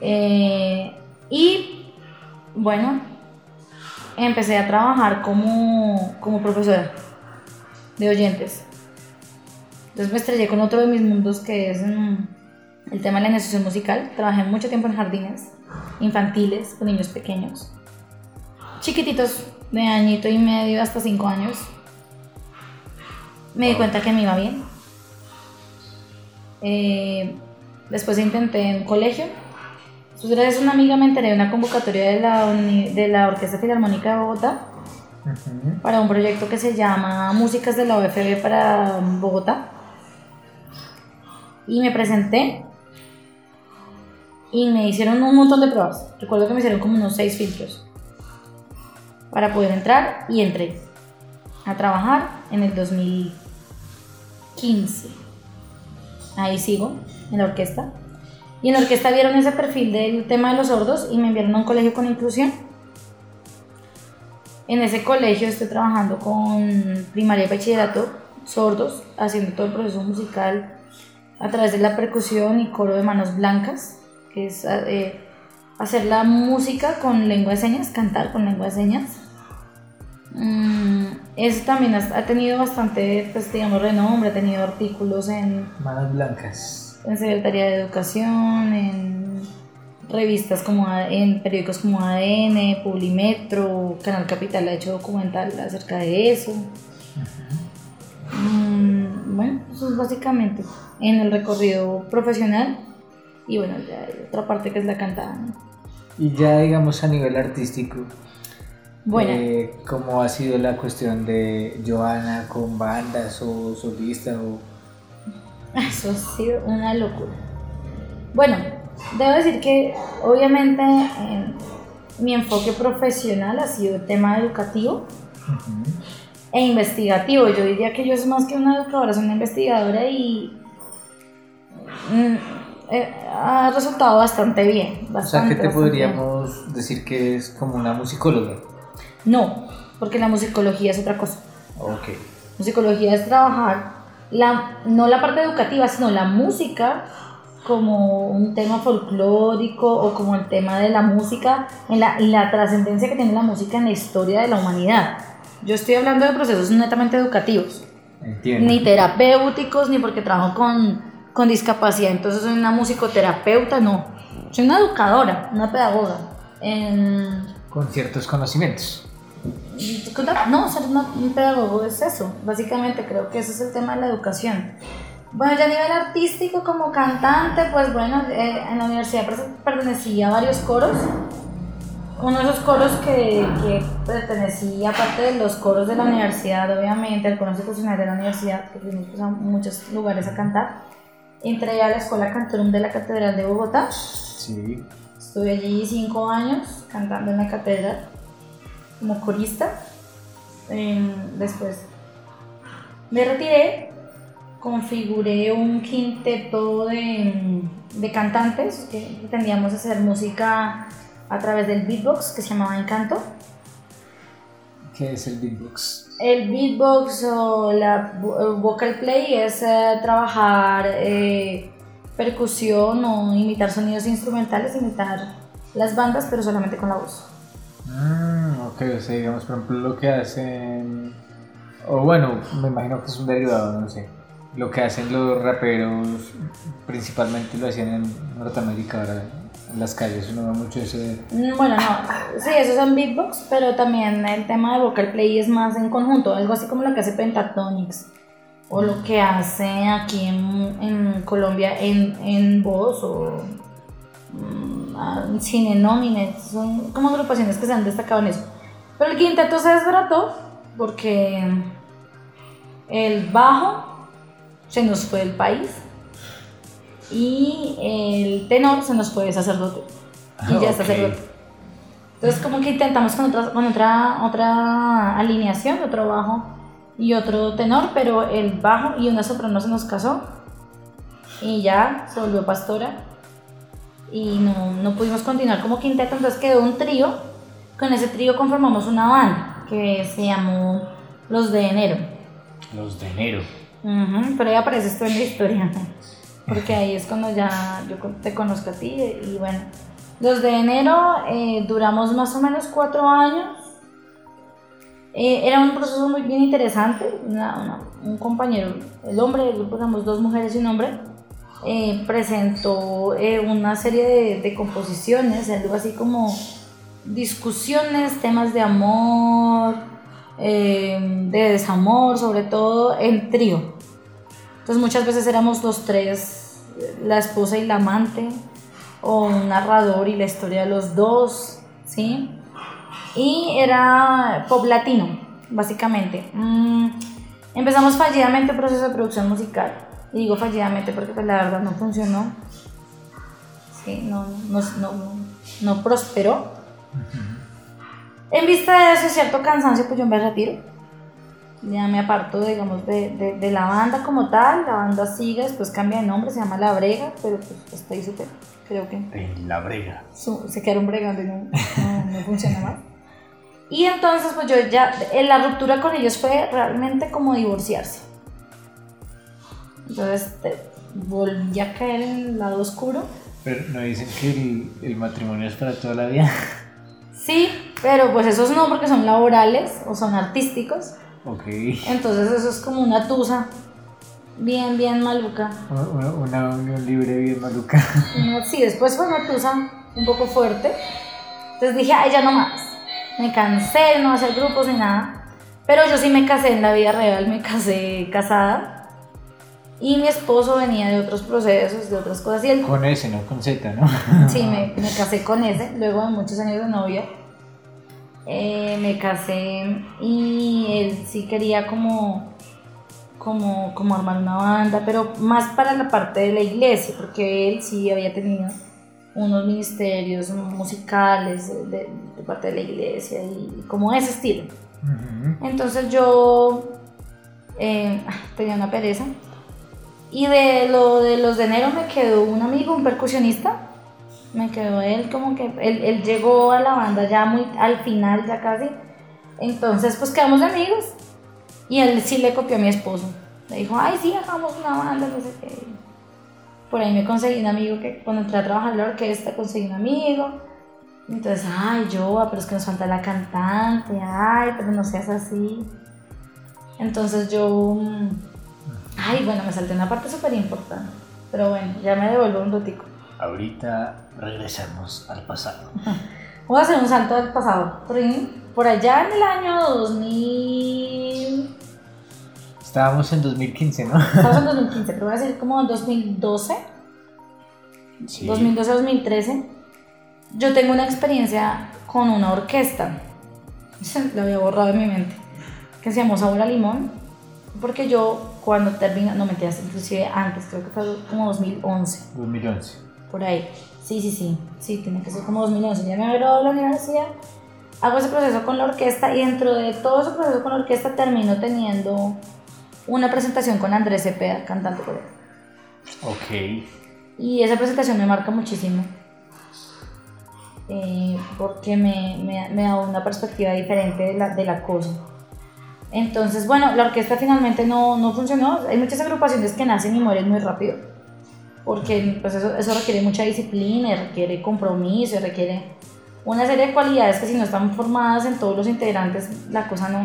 Eh, y bueno, empecé a trabajar como, como profesora de oyentes. Entonces me estrellé con otro de mis mundos que es mm, el tema de la iniciación musical. Trabajé mucho tiempo en jardines infantiles con niños pequeños, chiquititos de añito y medio hasta cinco años. Me di cuenta que me iba bien. Eh, después intenté en colegio. Entonces, gracias a una amiga me enteré de una convocatoria de la, uni- de la Orquesta Filarmónica de Bogotá para un proyecto que se llama Músicas de la OFB para Bogotá. Y me presenté y me hicieron un montón de pruebas. Recuerdo que me hicieron como unos seis filtros para poder entrar y entré a trabajar en el 2015. Ahí sigo, en la orquesta. Y en la orquesta vieron ese perfil del tema de los sordos y me enviaron a un colegio con inclusión. En ese colegio estoy trabajando con primaria y bachillerato sordos, haciendo todo el proceso musical a través de la percusión y coro de manos blancas, que es eh, hacer la música con lengua de señas, cantar con lengua de señas. Mm, eso también ha, ha tenido bastante, pues digamos, renombre, ha tenido artículos en, Manos blancas. en Secretaría de Educación, en revistas como en periódicos como ADN, Publimetro, Canal Capital ha hecho documental acerca de eso. Mm, bueno, eso es básicamente en el recorrido profesional y bueno, ya hay otra parte que es la cantada. ¿no? Y ya digamos a nivel artístico, Bueno, eh, ¿cómo ha sido la cuestión de Joana con bandas o solista o Eso ha sido una locura. Bueno, debo decir que obviamente eh, mi enfoque profesional ha sido el tema educativo e investigativo. Yo diría que yo soy más que una educadora, soy una investigadora y mm, eh, ha resultado bastante bien. O sea, Bastante, que te bastante bien. podríamos decir que es como una musicóloga. No, porque la musicología es otra cosa. Ok. Musicología es trabajar la, no la parte educativa, sino la música como un tema folclórico o como el tema de la música, en la, y la trascendencia que tiene la música en la historia de la humanidad. Yo estoy hablando de procesos netamente educativos, Entiendo. ni terapéuticos, ni porque trabajo con, con discapacidad, entonces soy una musicoterapeuta, no. Soy una educadora, una pedagoga. En- Con ciertos conocimientos. no, ser una- un pedagogo es eso. Básicamente creo que ese es el tema de la educación. Bueno, ya a nivel artístico como cantante, pues bueno, eh, en la universidad pertenecía a varios coros. Uno de esos coros que, que pertenecía, aparte de los coros de la universidad, obviamente, al coro institucional de la universidad, que fuimos pues, a muchos lugares a cantar. Entré a la Escuela Cantorum de la Catedral de Bogotá. Sí. Estuve allí cinco años cantando en la catedral como corista. Em, después me retiré, configuré un quinteto de, de cantantes que pretendíamos hacer música a través del beatbox que se llamaba Encanto. ¿Qué es el beatbox? El beatbox o la el vocal play es eh, trabajar eh, percusión o imitar sonidos instrumentales, imitar las bandas, pero solamente con la voz. Mm, ok, o sea, digamos, por ejemplo, lo que hacen. O bueno, me imagino que es un derivado, no sé. Lo que hacen los raperos, principalmente lo hacían en Norteamérica, ahora en las calles, uno ve mucho ese. Mm, Bueno, no, sí, eso son beatbox, pero también el tema de vocal play es más en conjunto, algo así como lo que hace Pentatonix o lo que hace aquí en, en Colombia en, en voz o ah, Cine Nómines, son como agrupaciones que se han destacado en eso. Pero el quinteto se desbarató porque el bajo se nos fue del país y el tenor se nos fue de sacerdote y ya es Ok. sacerdote. Entonces como que intentamos con otra, con otra, otra alineación, otro bajo y otro tenor, pero el bajo y una soprano se nos casó y ya se volvió pastora y no, no pudimos continuar como quinteto, entonces quedó un trío. Con ese trío conformamos una banda que se llamó Los de Enero. Los de enero. Ujú, pero ahí apareces tú en la historia, porque ahí es cuando ya yo te conozco a ti y bueno, los de enero eh, duramos más o menos cuatro años Eh, era un proceso muy bien interesante. Un compañero, el hombre del grupo, éramos dos mujeres y un hombre, eh, presentó una serie de, de composiciones, algo así como discusiones, temas de amor, de desamor, sobre todo en trío. Entonces muchas veces éramos los tres, la esposa y la amante, o un narrador y la historia de los dos, ¿sí? Y era pop latino, básicamente. Mm, empezamos fallidamente el proceso de producción musical. Y digo fallidamente porque pues, la verdad no funcionó. Sí, no, no, no, no prosperó. En vista de ese cierto cansancio, pues yo me retiro. Ya me aparto, digamos, de, de, de la banda como tal. La banda sigue, después cambia de nombre, se llama La Brega, pero pues estoy súper, creo que En la brega. su- se quedaron bregando y no, no, no funciona más. Y entonces, pues yo ya, eh, la ruptura con ellos fue realmente como divorciarse. Entonces, te- volví a caer en el lado oscuro. Pero no dicen que el, el matrimonio es para toda la vida. Sí, pero pues esos no porque son laborales o son artísticos. Ok. Entonces eso es como una tusa bien, bien maluca. Una, una unión libre bien maluca. Sí, después fue una tusa un poco fuerte. Entonces dije, ay, ya no más. Me cansé de no hacer grupos ni nada. Pero yo sí me casé en la vida real, me casé casada. Y mi esposo venía de otros procesos, de otras cosas. Y él, Con S, no con Z, ¿no? sí, me, me casé con ese, luego de muchos años de novia. Eh, me casé y él sí quería como, como, como armar una banda, pero más para la parte de la iglesia, porque él sí había tenido unos ministerios musicales de, de parte de la iglesia y como ese estilo. Entonces yo eh, tenía una pereza. Y de lo de los de enero me quedó un amigo, un percusionista. Me quedó él como que, él, él llegó a la banda ya muy al final, ya casi. Entonces pues quedamos amigos. Y él sí le copió a mi esposo. Le dijo, ay sí, hagamos una banda, no sé qué. Por ahí me conseguí un amigo que cuando entré a trabajar en la orquesta conseguí un amigo. Entonces, ay, yo, pero es que nos falta la cantante, ay, pero no seas así. Entonces yo, mm, ay, bueno, me salté una parte súper importante. Pero bueno, ya me devuelvo un ratico. Ahorita regresamos al pasado. Voy a hacer un salto al pasado. Por allá en el año 2000, Estábamos en 2015, ¿no? estamos en 2015, pero voy a decir como en 2012, Sí. 2012-2013, yo tengo una experiencia con una orquesta. La había borrado de mi mente. Que se llamó a Limón. Porque yo cuando terminé, no mentiras, inclusive antes, creo que fue como 2011, 2011. Por ahí. Sí, sí, sí, sí, tiene que ser como 2011. Ya me graduado de la universidad, hago ese proceso con la orquesta y dentro de todo ese proceso con la orquesta termino teniendo una presentación con Andrés Cepeda, cantante por él. Ok. Y esa presentación me marca muchísimo. eh, porque me, me, me da una perspectiva diferente de la, de la cosa. Entonces, bueno, la orquesta finalmente no, no funcionó. Hay muchas agrupaciones que nacen y mueren muy rápido. Porque pues eso, eso requiere mucha disciplina, requiere compromiso, requiere una serie de cualidades que si no están formadas en todos los integrantes, la cosa no,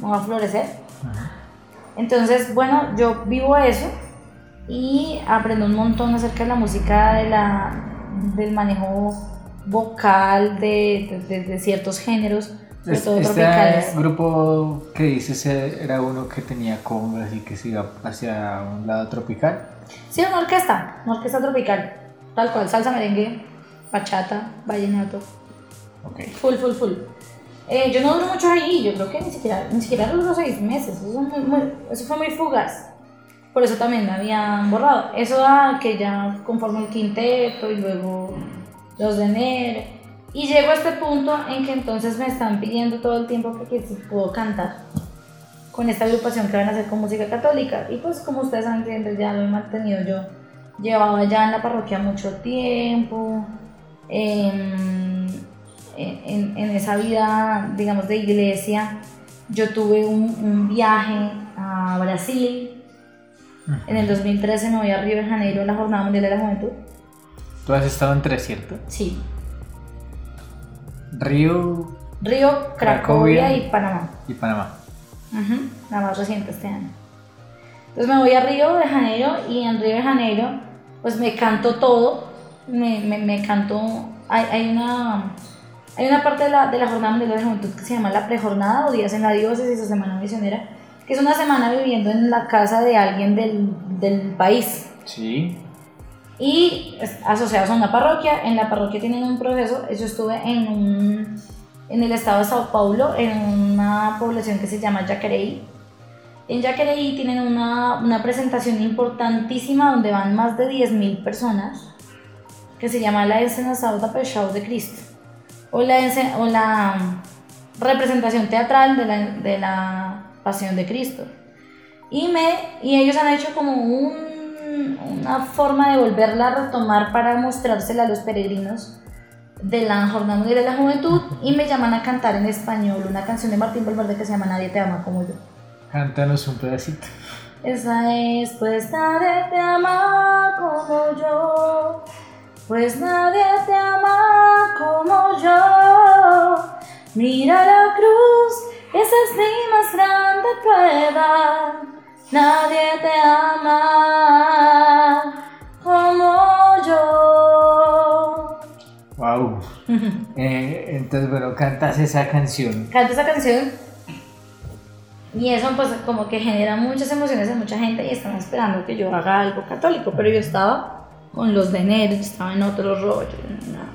no va a florecer. Entonces, bueno, yo vivo eso y aprendo un montón acerca de la música, de la, del manejo vocal de, de- de ciertos géneros, Es- Este grupo que dices era uno que tenía congas y que se iba hacia un lado tropical. Sí, una orquesta, una orquesta tropical, tal cual, salsa, merengue, bachata, vallenato, Ok. full, full, full. Eh, yo no duré mucho ahí, yo creo que ni siquiera, ni siquiera duró seis meses, eso, fue muy- muy- eso fue muy fugaz. Por eso también me habían borrado. Eso da que ya conformo el quinteto y luego los de enero. Y llego a este punto en que entonces me están pidiendo todo el tiempo que, si puedo cantar con esta agrupación que van a hacer con música católica. Y pues como ustedes han entendido, ya lo he mantenido yo. Llevaba ya en la parroquia mucho tiempo. em, en, en- en esa vida, digamos, de iglesia. Yo tuve un, un viaje a Brasil. En el 2013 me voy a Río de Janeiro a la Jornada Mundial de la Juventud. Tú has estado en tres, ¿cierto? Sí, Río Río, Cracovia, Cracovia. y Panamá. Y Panamá. Ujú, la más reciente este año. Entonces me voy a Río de Janeiro y en Río de Janeiro pues me canto todo, me, me, me canto, hay, hay, una, hay una parte de la, de la Jornada Mundial de la Juventud que se llama la prejornada o días en la diócesis o semana misionera, que es una semana viviendo en la casa de alguien del, del país Sí. Y asociados a una parroquia. En la parroquia tienen un proceso. Yo estuve en, un, en el estado de Sao Paulo, en una población que se llama Jacareí. En Jacareí tienen una, una presentación importantísima donde van más de 10.000 personas, que se llama la Ensenazado da Peixão de Cristo, o la, o la mm, representación teatral de la, de la Pasión de Cristo. Y, me, y ellos han hecho como un- una forma de volverla a retomar para mostrársela a los peregrinos de la Jornada Mundial de la Juventud y me llaman a cantar en español una canción de Martín Valverde que se llama Nadie te ama como yo. Cántanos un pedacito. Esa es, pues nadie te ama como yo, pues nadie te ama como yo. Mira la cruz, esa es mi más grande prueba. Nadie te ama entonces, bueno, cantas esa canción. Canto esa canción y eso pues como que genera muchas emociones en mucha gente y están esperando que yo haga algo católico, pero yo estaba con los de enero, yo estaba en otro rollo. nada.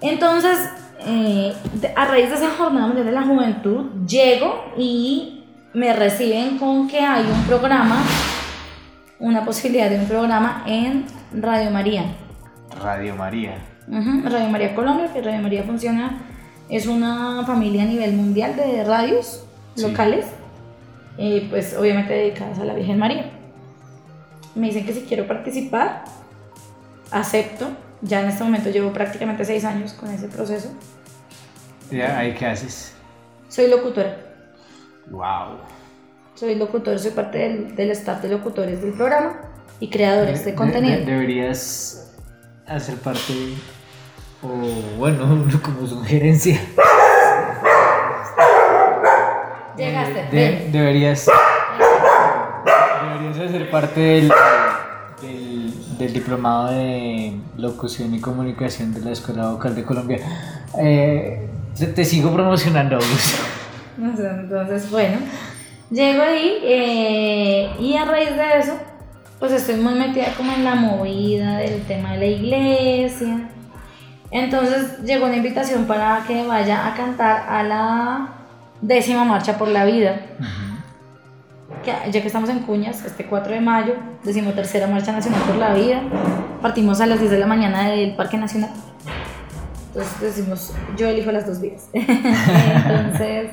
Entonces, eh, a raíz de esa jornada mundial de la juventud, llego y me reciben con que hay un programa, una posibilidad de un programa en Radio María. Radio María. Radio María Colombia, que Radio María funciona, es una familia a nivel mundial de radios Sí. locales, eh, pues obviamente dedicadas a la Virgen María. Me dicen que si quiero participar, acepto. Ya en este momento llevo prácticamente seis años con ese proceso. Ya, ¿Ahí qué haces? Soy locutora. Wow. Soy locutor, soy parte del, del staff de locutores del programa y creadores de contenido. deberías hacer parte, o bueno, como sugerencia. Llegaste, De- deberías, deberías hacer parte del, del, del diplomado de locución y comunicación de la Escuela Vocal de Colombia. Eh, te, te sigo promocionando, Augusto. Entonces, bueno, llego ahí eh, y a raíz de eso, pues estoy muy metida como en la movida del tema de la iglesia. Entonces llegó una invitación para que vaya a cantar a la décima marcha por la vida. Que, ya que estamos en Cuñas, este 4 de mayo, decimotercera marcha nacional por la vida, partimos a las 10 de la mañana del Parque Nacional. Entonces decimos, yo elijo las dos vidas. Entonces,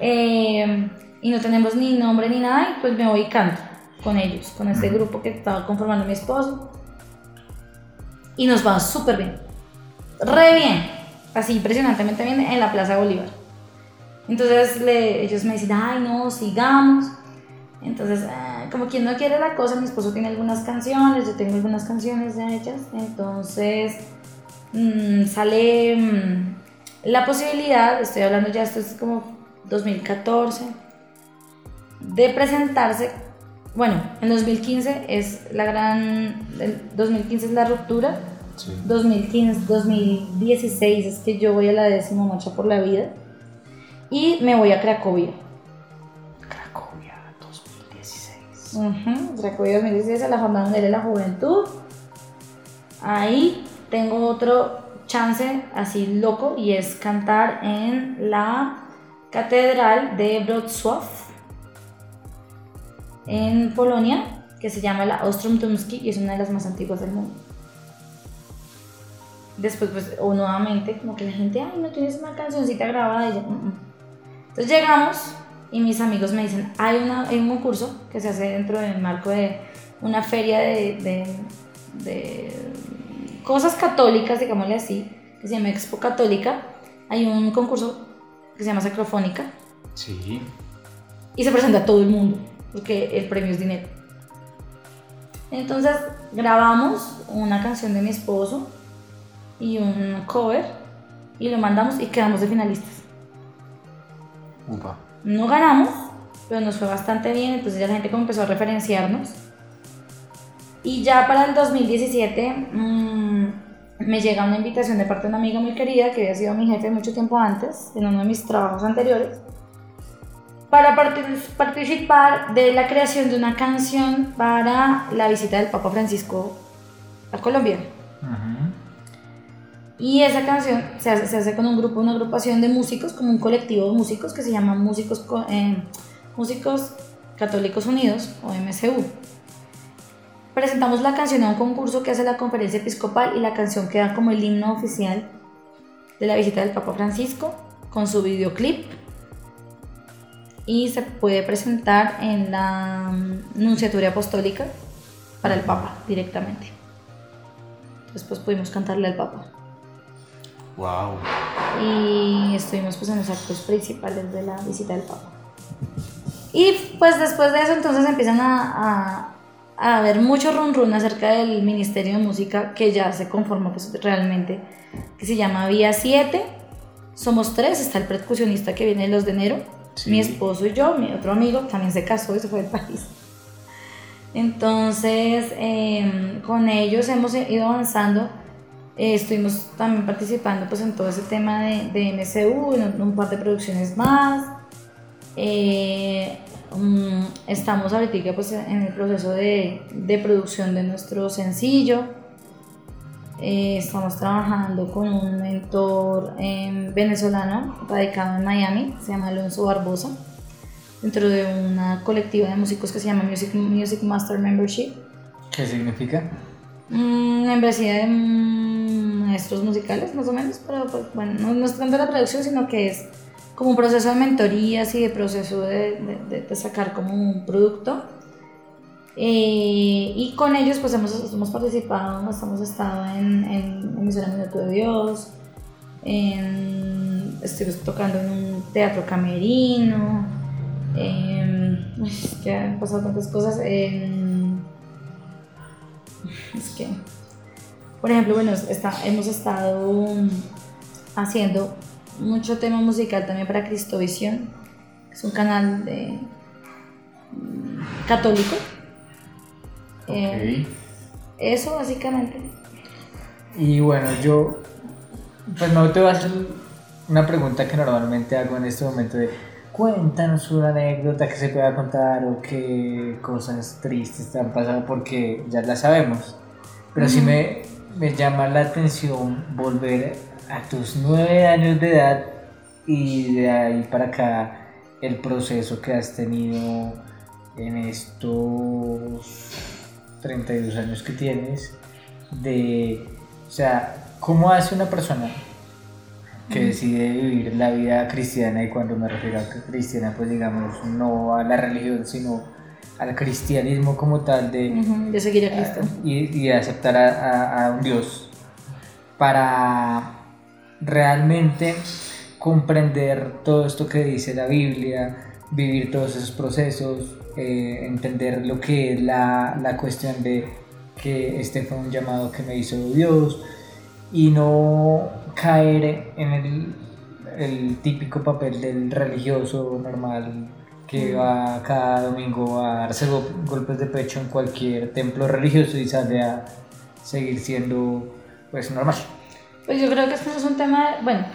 eh, y no tenemos ni nombre ni nada, y pues me voy y canto con ellos, con este grupo que estaba conformando mi esposo. Y nos va súper bien. Re bien. Así impresionantemente bien en la Plaza Bolívar. Entonces ellos me dicen, ay no, sigamos. Entonces, ah, como quien no quiere la cosa, mi esposo tiene algunas canciones, yo tengo algunas canciones ya hechas. Entonces, mm, sale mm, la posibilidad, estoy hablando ya, esto es como 2014, de presentarse. Bueno, en 2015 es la gran. el 2015 es la ruptura. 2015, 2016 es que yo voy a la décima marcha por la vida. Y me voy a Cracovia. Cracovia 2016. Ujú, Cracovia 2016 a la Jornada Mundial de la Juventud. Ahí tengo otro chance así loco y es cantar en la Catedral de Wrocław en Polonia, que se llama la Ostrom Tumski y es una de las más antiguas del mundo. Después, pues, o nuevamente, como que la gente, ay, no tienes una cancioncita grabada y yo, "Mm, mm". Entonces llegamos y mis amigos me dicen, hay, una, hay un concurso que se hace dentro del marco de una feria de, de- de cosas católicas, digámosle así, que se llama Expo Católica. Hay un concurso que se llama Sacrofónica Sí. y se presenta a todo el mundo, porque el premio es dinero. Entonces grabamos una canción de mi esposo y un cover y lo mandamos y quedamos de finalistas. Upa. No ganamos, pero nos fue bastante bien, entonces ya la gente como empezó a referenciarnos. Y ya para el 2017 mmm, me llega una invitación de parte de una amiga muy querida que había sido mi jefe mucho tiempo antes, en uno de mis trabajos anteriores, para participar de la creación de una canción para la visita del Papa Francisco a Colombia. Y esa canción se hace, con un grupo, una agrupación de músicos, como un colectivo de músicos que se llama Músicos, eh, Católicos Unidos o MCU. Presentamos la canción a un concurso que hace la conferencia episcopal y la canción queda como el himno oficial de la visita del Papa Francisco con su videoclip y se puede presentar en la Nunciatura Apostólica para el Papa directamente. Después pudimos cantarle al Papa. Wow. Y estuvimos pues en los actos principales de la visita del Papa. Y pues después de eso entonces empiezan a, a, haber mucho run run acerca del Ministerio de Música que ya se conformó pues realmente, que se llama Vía 7. Somos tres, está el percusionista que viene de los de enero, mi esposo y yo, mi otro amigo también se casó y se fue del país. Entonces, em, con ellos hemos ido avanzando eh, estuvimos también participando pues, en todo ese tema de, de MCU, en un par de producciones más. Eh, mm, estamos ahorita pues, en el proceso de, de producción de nuestro sencillo. Eh, estamos trabajando con un mentor venezolano radicado en Miami, se llama Alonso Barbosa, dentro de una colectiva de músicos que se llama Music, Music Master Membership. ¿Qué significa? Mm, membresía de maestros musicales, más o menos, pero pues, bueno, no, es tanto la producción, sino que es como un proceso de mentorías y de proceso de, de, sacar como un producto. Eh, y con ellos pues hemos, hemos participado, hemos estado en, en Emisora Minuto de Dios, en, tocando en un teatro camerino, es que han pasado tantas cosas, en, es que por ejemplo, bueno, está, hemos estado haciendo mucho tema musical también para Cristovisión, que es un canal de, mm, católico. Eh, eso básicamente. Y bueno, yo pues no te voy a hacer una pregunta que normalmente hago en este momento de cuéntanos una anécdota que se pueda contar o qué cosas tristes te han pasado porque ya la sabemos. Pero si me me llama la atención volver a tus nueve años de edad y de ahí para acá el proceso que has tenido en estos 32 años que tienes de, o sea, ¿cómo hace una persona que decide vivir la vida cristiana y cuando me refiero a cristiana pues digamos no a la religión sino al cristianismo como tal, de, seguir a Cristo. y, de aceptar a, un Dios para realmente comprender todo esto que dice la Biblia, vivir todos esos procesos, eh, entender lo que es la, la, cuestión de que este fue un llamado que me hizo Dios y no caer en el, el típico papel del religioso normal que va cada domingo a darse golpes de pecho en cualquier templo religioso y sale a seguir siendo pues normal. Pues yo creo que esto es un tema, bueno,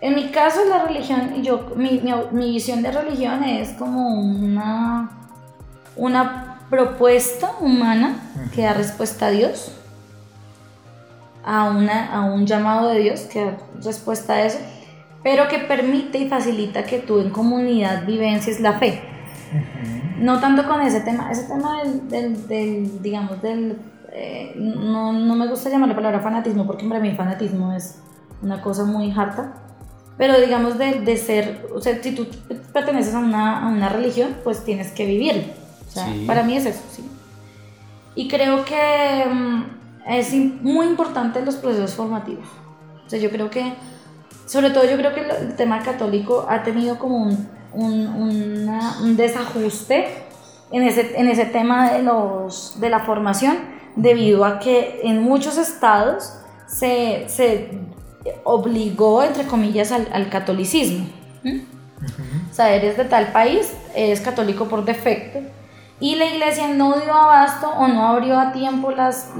en mi caso la religión, yo, mi, mi, visión de religión es como una, una propuesta humana que da respuesta a Dios, a, una, a un llamado de Dios que da respuesta a eso pero que permite y facilita que tú en comunidad vivencies la fe. No tanto con ese tema, ese tema del, del, digamos, del, eh, no, no, me gusta llamar la palabra fanatismo porque para mí fanatismo es una cosa muy harta, pero digamos de, de ser, o sea, si tú perteneces a una, a una religión, pues tienes que vivirlo. O sea, para mí es eso, sí. Y creo que mm, es muy importante los procesos formativos. O sea, yo creo que sobre todo yo creo que el tema católico ha tenido como un, un, desajuste en ese, en ese tema de, los, de la formación debido a que en muchos estados se, se obligó, entre comillas, al, catolicismo. O sea, eres de tal país, eres católico por defecto. Y la iglesia no dio abasto o no abrió a tiempo las,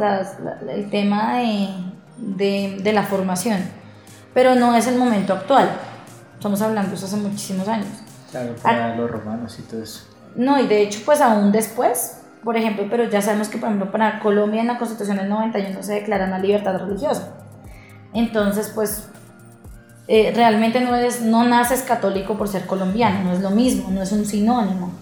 el tema de, de, la formación. Pero no es el momento actual. Estamos hablando eso hace muchísimos años. Claro, para ah. los romanos y todo eso. No, y de hecho, pues aún después, por ejemplo, pero ya sabemos que, por ejemplo, para Colombia en la Constitución del 91 se declara una libertad religiosa. Entonces, pues eh, realmente no, es, no naces católico por ser colombiano, no es lo mismo, no es un sinónimo.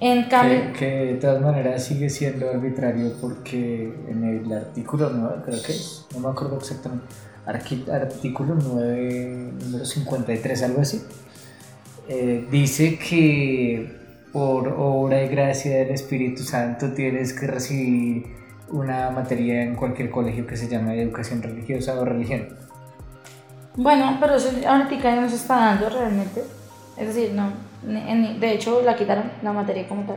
En cambio, que, de todas maneras sigue siendo arbitrario porque en el artículo 9, creo que es, no me acuerdo exactamente, artículo 9, número 53, algo así, eh, dice que por obra y gracia del Espíritu Santo tienes que recibir una materia en cualquier colegio que se llame educación religiosa o religión. Bueno, pero eso ahorita ya no se está dando realmente. Es decir, no, de hecho la quitaron la materia como tal.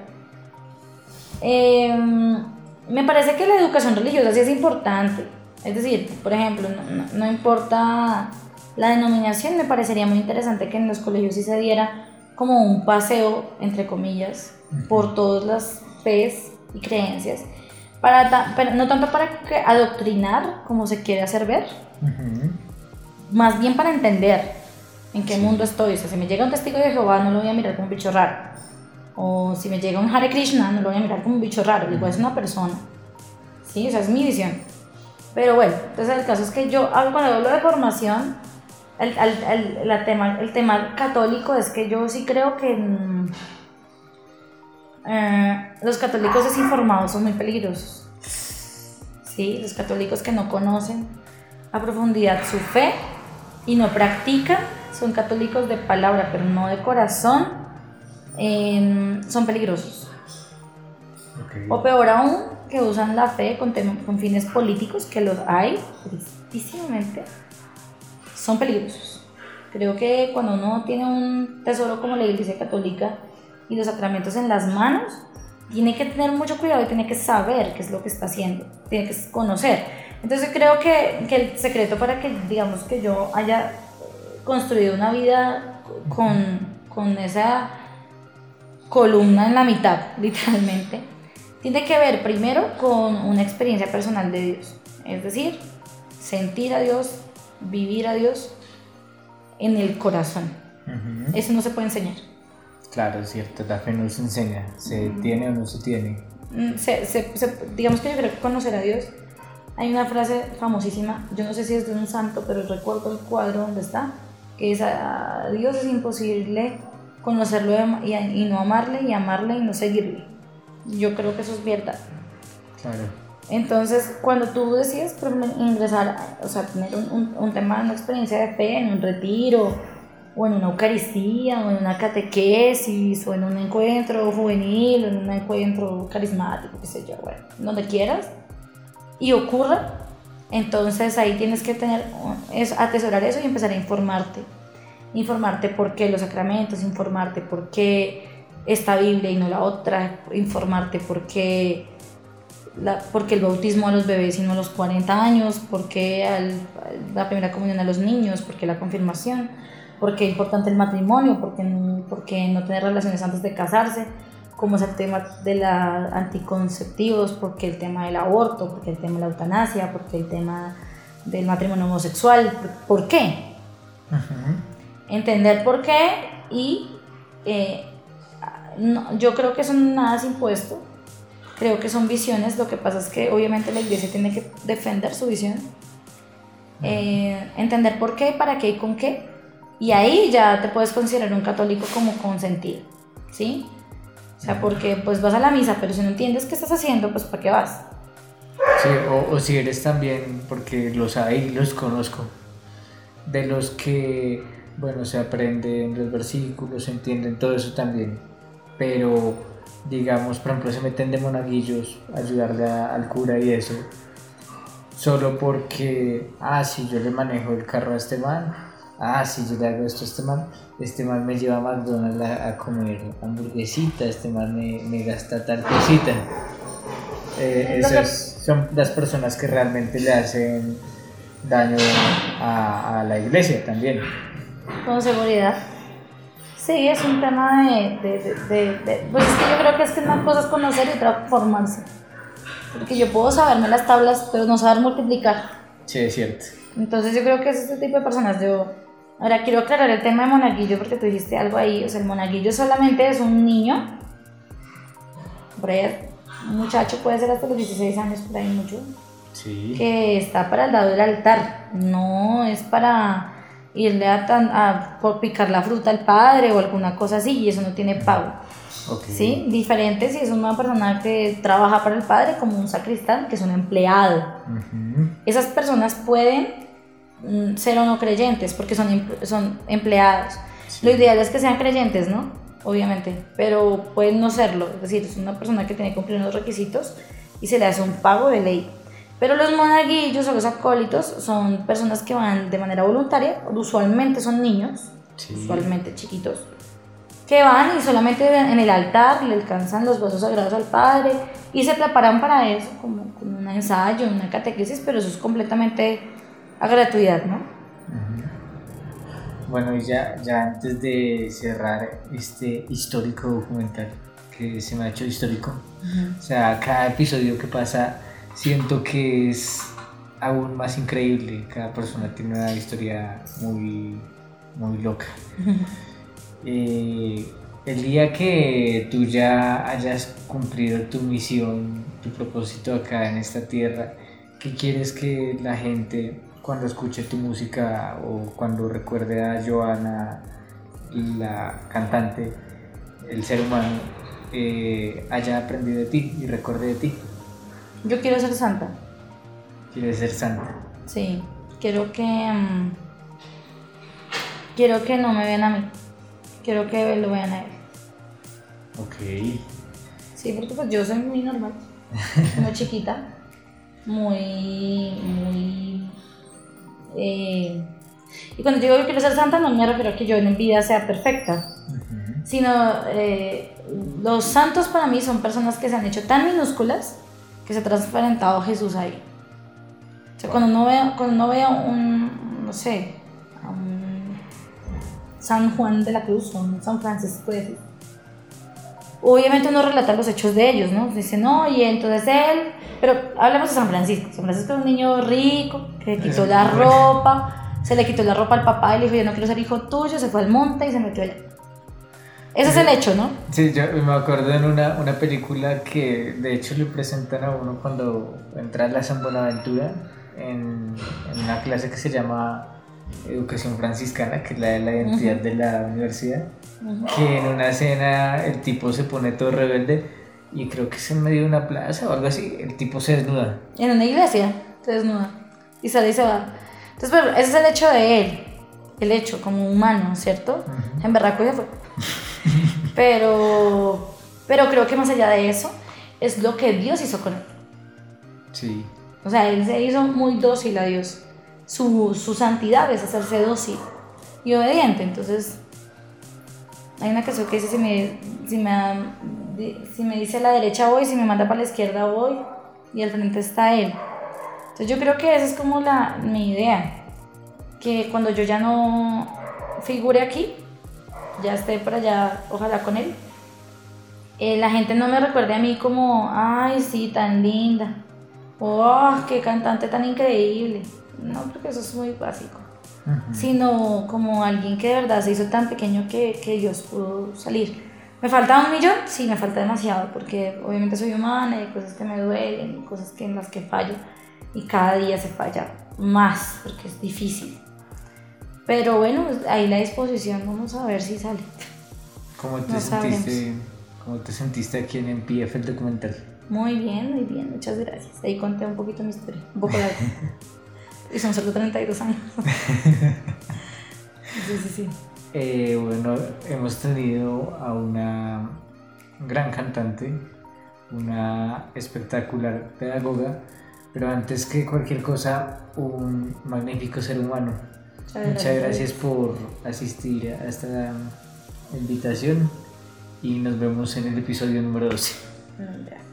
Em, me parece que la educación religiosa sí es importante. Es decir, por ejemplo, no, no, importa la denominación, me parecería muy interesante que en los colegios sí se diera como un paseo, entre comillas, por todas las fes y creencias, para pero no tanto para adoctrinar como se quiere hacer ver, más bien para entender en qué mundo estoy. O sea, si me llega un testigo de Jehová, no lo voy a mirar como un bicho raro. O si me llega un Hare Krishna, no lo voy a mirar como un bicho raro. Digo, es una persona. Sí, esa es mi visión. Pero bueno, entonces el caso es que yo, cuando hablo de formación, el, el, el, tema, el tema católico es que yo sí creo que mm, eh, los católicos desinformados son muy peligrosos. ¿Sí? Los católicos que no conocen a profundidad su fe y no practican, son católicos de palabra, pero no de corazón, son peligrosos. O peor aún, que usan la fe con, con fines políticos, que los hay, tristísimamente son peligrosos. Creo que cuando uno tiene un tesoro como la Iglesia Católica y los sacramentos en las manos, tiene que tener mucho cuidado y tiene que saber qué es lo que está haciendo, tiene que conocer. Entonces creo que, que el secreto para que, digamos, que yo haya construido una vida con, con esa columna en la mitad, literalmente, tiene que ver primero con una experiencia personal de Dios. Es decir, sentir a Dios, vivir a Dios en el corazón. Eso no se puede enseñar. Claro, es cierto, la fe no se enseña, se tiene o no se tiene. Mm, digamos que yo creo que conocer a Dios, hay una frase famosísima, yo no sé si es de un santo, pero recuerdo el cuadro donde está, que es a Dios es imposible conocerlo y, y no amarle, y amarle y no seguirle. Yo creo que eso es verdad. Claro. Entonces, cuando tú decides ingresar, o sea, tener un, un, tema, una experiencia de fe en un retiro, o en una Eucaristía, o en una catequesis, o en un encuentro juvenil, o en un encuentro carismático, qué sé yo, bueno, donde quieras, y ocurra, entonces ahí tienes que tener, es atesorar eso y empezar a informarte. Informarte por qué los sacramentos, informarte por qué esta Biblia y no la otra, informarte por qué porque el bautismo a los bebés y no a los 40 años, porque la primera comunión a los niños, porque la confirmación, porque es importante el matrimonio, porque, porque no tener relaciones antes de casarse, como es el tema de los anticonceptivos, porque el tema del aborto, porque el tema de la eutanasia, porque el tema del matrimonio homosexual, ¿por qué? Entender por qué y eh, yo creo que eso nada es impuesto, Creo que son visiones, lo que pasa es que obviamente la iglesia tiene que defender su visión, eh, entender por qué, para qué y con qué, y ahí ya te puedes considerar un católico como consentido, ¿sí? O sea, porque pues vas a la misa, pero si no entiendes qué estás haciendo, pues ¿para qué vas? Sí, o, si eres también, porque los hay, los conozco, de los que, bueno, se aprenden los versículos, se entienden todo eso también, pero digamos, por ejemplo, se meten de monaguillos a ayudarle al cura y eso, solo porque, ah, si yo le manejo el carro a este man, ah, si yo le hago esto a este man, este man me lleva a McDonald's a, comer hamburguesita, este man me, gasta tal cosita. Eh, esas son las personas que realmente le hacen daño a, a la iglesia también. Con seguridad. Sí, es un tema de, de, de, de, Pues es que yo creo que es que una cosa es conocer y otra formarse. Porque yo puedo saberme las tablas, pero no saber multiplicar. Sí, es cierto. Entonces yo creo que es este tipo de personas. Yo ahora quiero aclarar el tema de monaguillo porque tú dijiste algo ahí. O sea, el monaguillo solamente es un niño. Por ahí, un muchacho puede ser hasta los 16 años, por ahí mucho. Sí. Que está para el lado del altar. No es para irle a, tan, a por picar la fruta al padre o alguna cosa así. Y eso no tiene pago. Okay. ¿Sí? Diferente si es una persona que trabaja para el padre como un sacristán, que es un empleado. Ujú. Esas personas pueden ser o no creyentes porque son, em- son empleados. Lo ideal es que sean creyentes, ¿no? Obviamente, pero pueden no serlo. Es decir, es una persona que tiene que cumplir unos requisitos y se le hace un pago de ley. Pero los monaguillos o los acólitos son personas que van de manera voluntaria, usualmente son niños, Sí. usualmente chiquitos, que van y solamente en el altar le alcanzan los vasos sagrados al Padre y se preparan para eso, como, como un ensayo, una catequesis, pero eso es completamente a gratuidad, ¿no? Bueno, y ya, ya antes de cerrar este histórico documental, que se me ha hecho histórico, o sea, cada episodio que pasa siento que es aún más increíble. Cada persona tiene una historia muy, muy loca. Eh, el día que tú ya hayas cumplido tu misión, tu propósito acá en esta tierra, ¿qué quieres que la gente cuando escuche tu música o cuando recuerde a Joana, la cantante, el ser humano, eh, haya aprendido de ti y recuerde de ti? Yo quiero ser santa, Quieres ser santa. sí. Quiero que. mm, quiero que no me vean a mí. Quiero que lo vean a él. Ok. Sí, porque pues yo soy muy normal, muy chiquita, muy, muy... eh, y cuando digo que quiero ser santa no me refiero a que yo en vida sea perfecta, sino eh, los santos para mí son personas que se han hecho tan minúsculas que se ha transparentado Jesús ahí. O sea, cuando uno ve, cuando uno ve a un, no sé, un San Juan de la Cruz o un San Francisco de Asís, obviamente uno relata los hechos de ellos, ¿no? Dice, no, y entonces él, pero hablemos de San Francisco. San Francisco es un niño rico que le quitó la ropa, se le quitó la ropa al papá y le dijo, yo no quiero ser hijo tuyo, se fue al monte y se metió allá. Ese es el hecho, ¿no? Sí, yo me acuerdo en una, una película que de hecho le presentan a uno cuando entra a la San Buenaventura en, en una clase que se llama Educación Franciscana, que es la de la identidad de la universidad, que en una escena el tipo se pone todo rebelde y creo que es en medio de una plaza o algo así, el tipo se desnuda. En una iglesia, se desnuda y sale y se va. Entonces, pero ese es el hecho de él, el hecho como humano, ¿cierto? Ujú. En verdad, ya fue. Pero, pero creo que más allá de eso, es lo que Dios hizo con él. Sí, O sea, él se hizo muy dócil a Dios. Su, su santidad es hacerse dócil y obediente. Entonces, hay una canción que dice, si me, si me, si me dice la derecha voy, si me manda para la izquierda voy, y al frente está él. Entonces yo creo que esa es como la, mi idea. Que cuando yo ya no figure aquí, ya esté por allá, ojalá con él, eh, la gente no me recuerde a mí como, ay, sí, tan linda. ¡Oh, qué cantante tan increíble! No, porque eso es muy básico. Ujú. Sino como alguien que de verdad se hizo tan pequeño que, que Dios pudo salir. ¿Me falta un millón? Sí, me falta demasiado, porque obviamente soy humana y hay cosas que me duelen, cosas que, en las que fallo. Y cada día se falla más, porque es difícil. Pero bueno, ahí la disposición, vamos a ver si sale. ¿Cómo te, No sentiste, ¿Cómo te sentiste aquí en MPF el documental? Muy bien, muy bien, muchas gracias. Ahí conté un poquito mi historia, un poco larga. y son solo 32 años. sí, sí, sí. Eh, bueno, hemos tenido a una gran cantante, una espectacular pedagoga, pero antes que cualquier cosa, un magnífico ser humano. Muchas Muchas gracias por asistir a esta invitación y nos vemos en el episodio número 12. Mm, ya.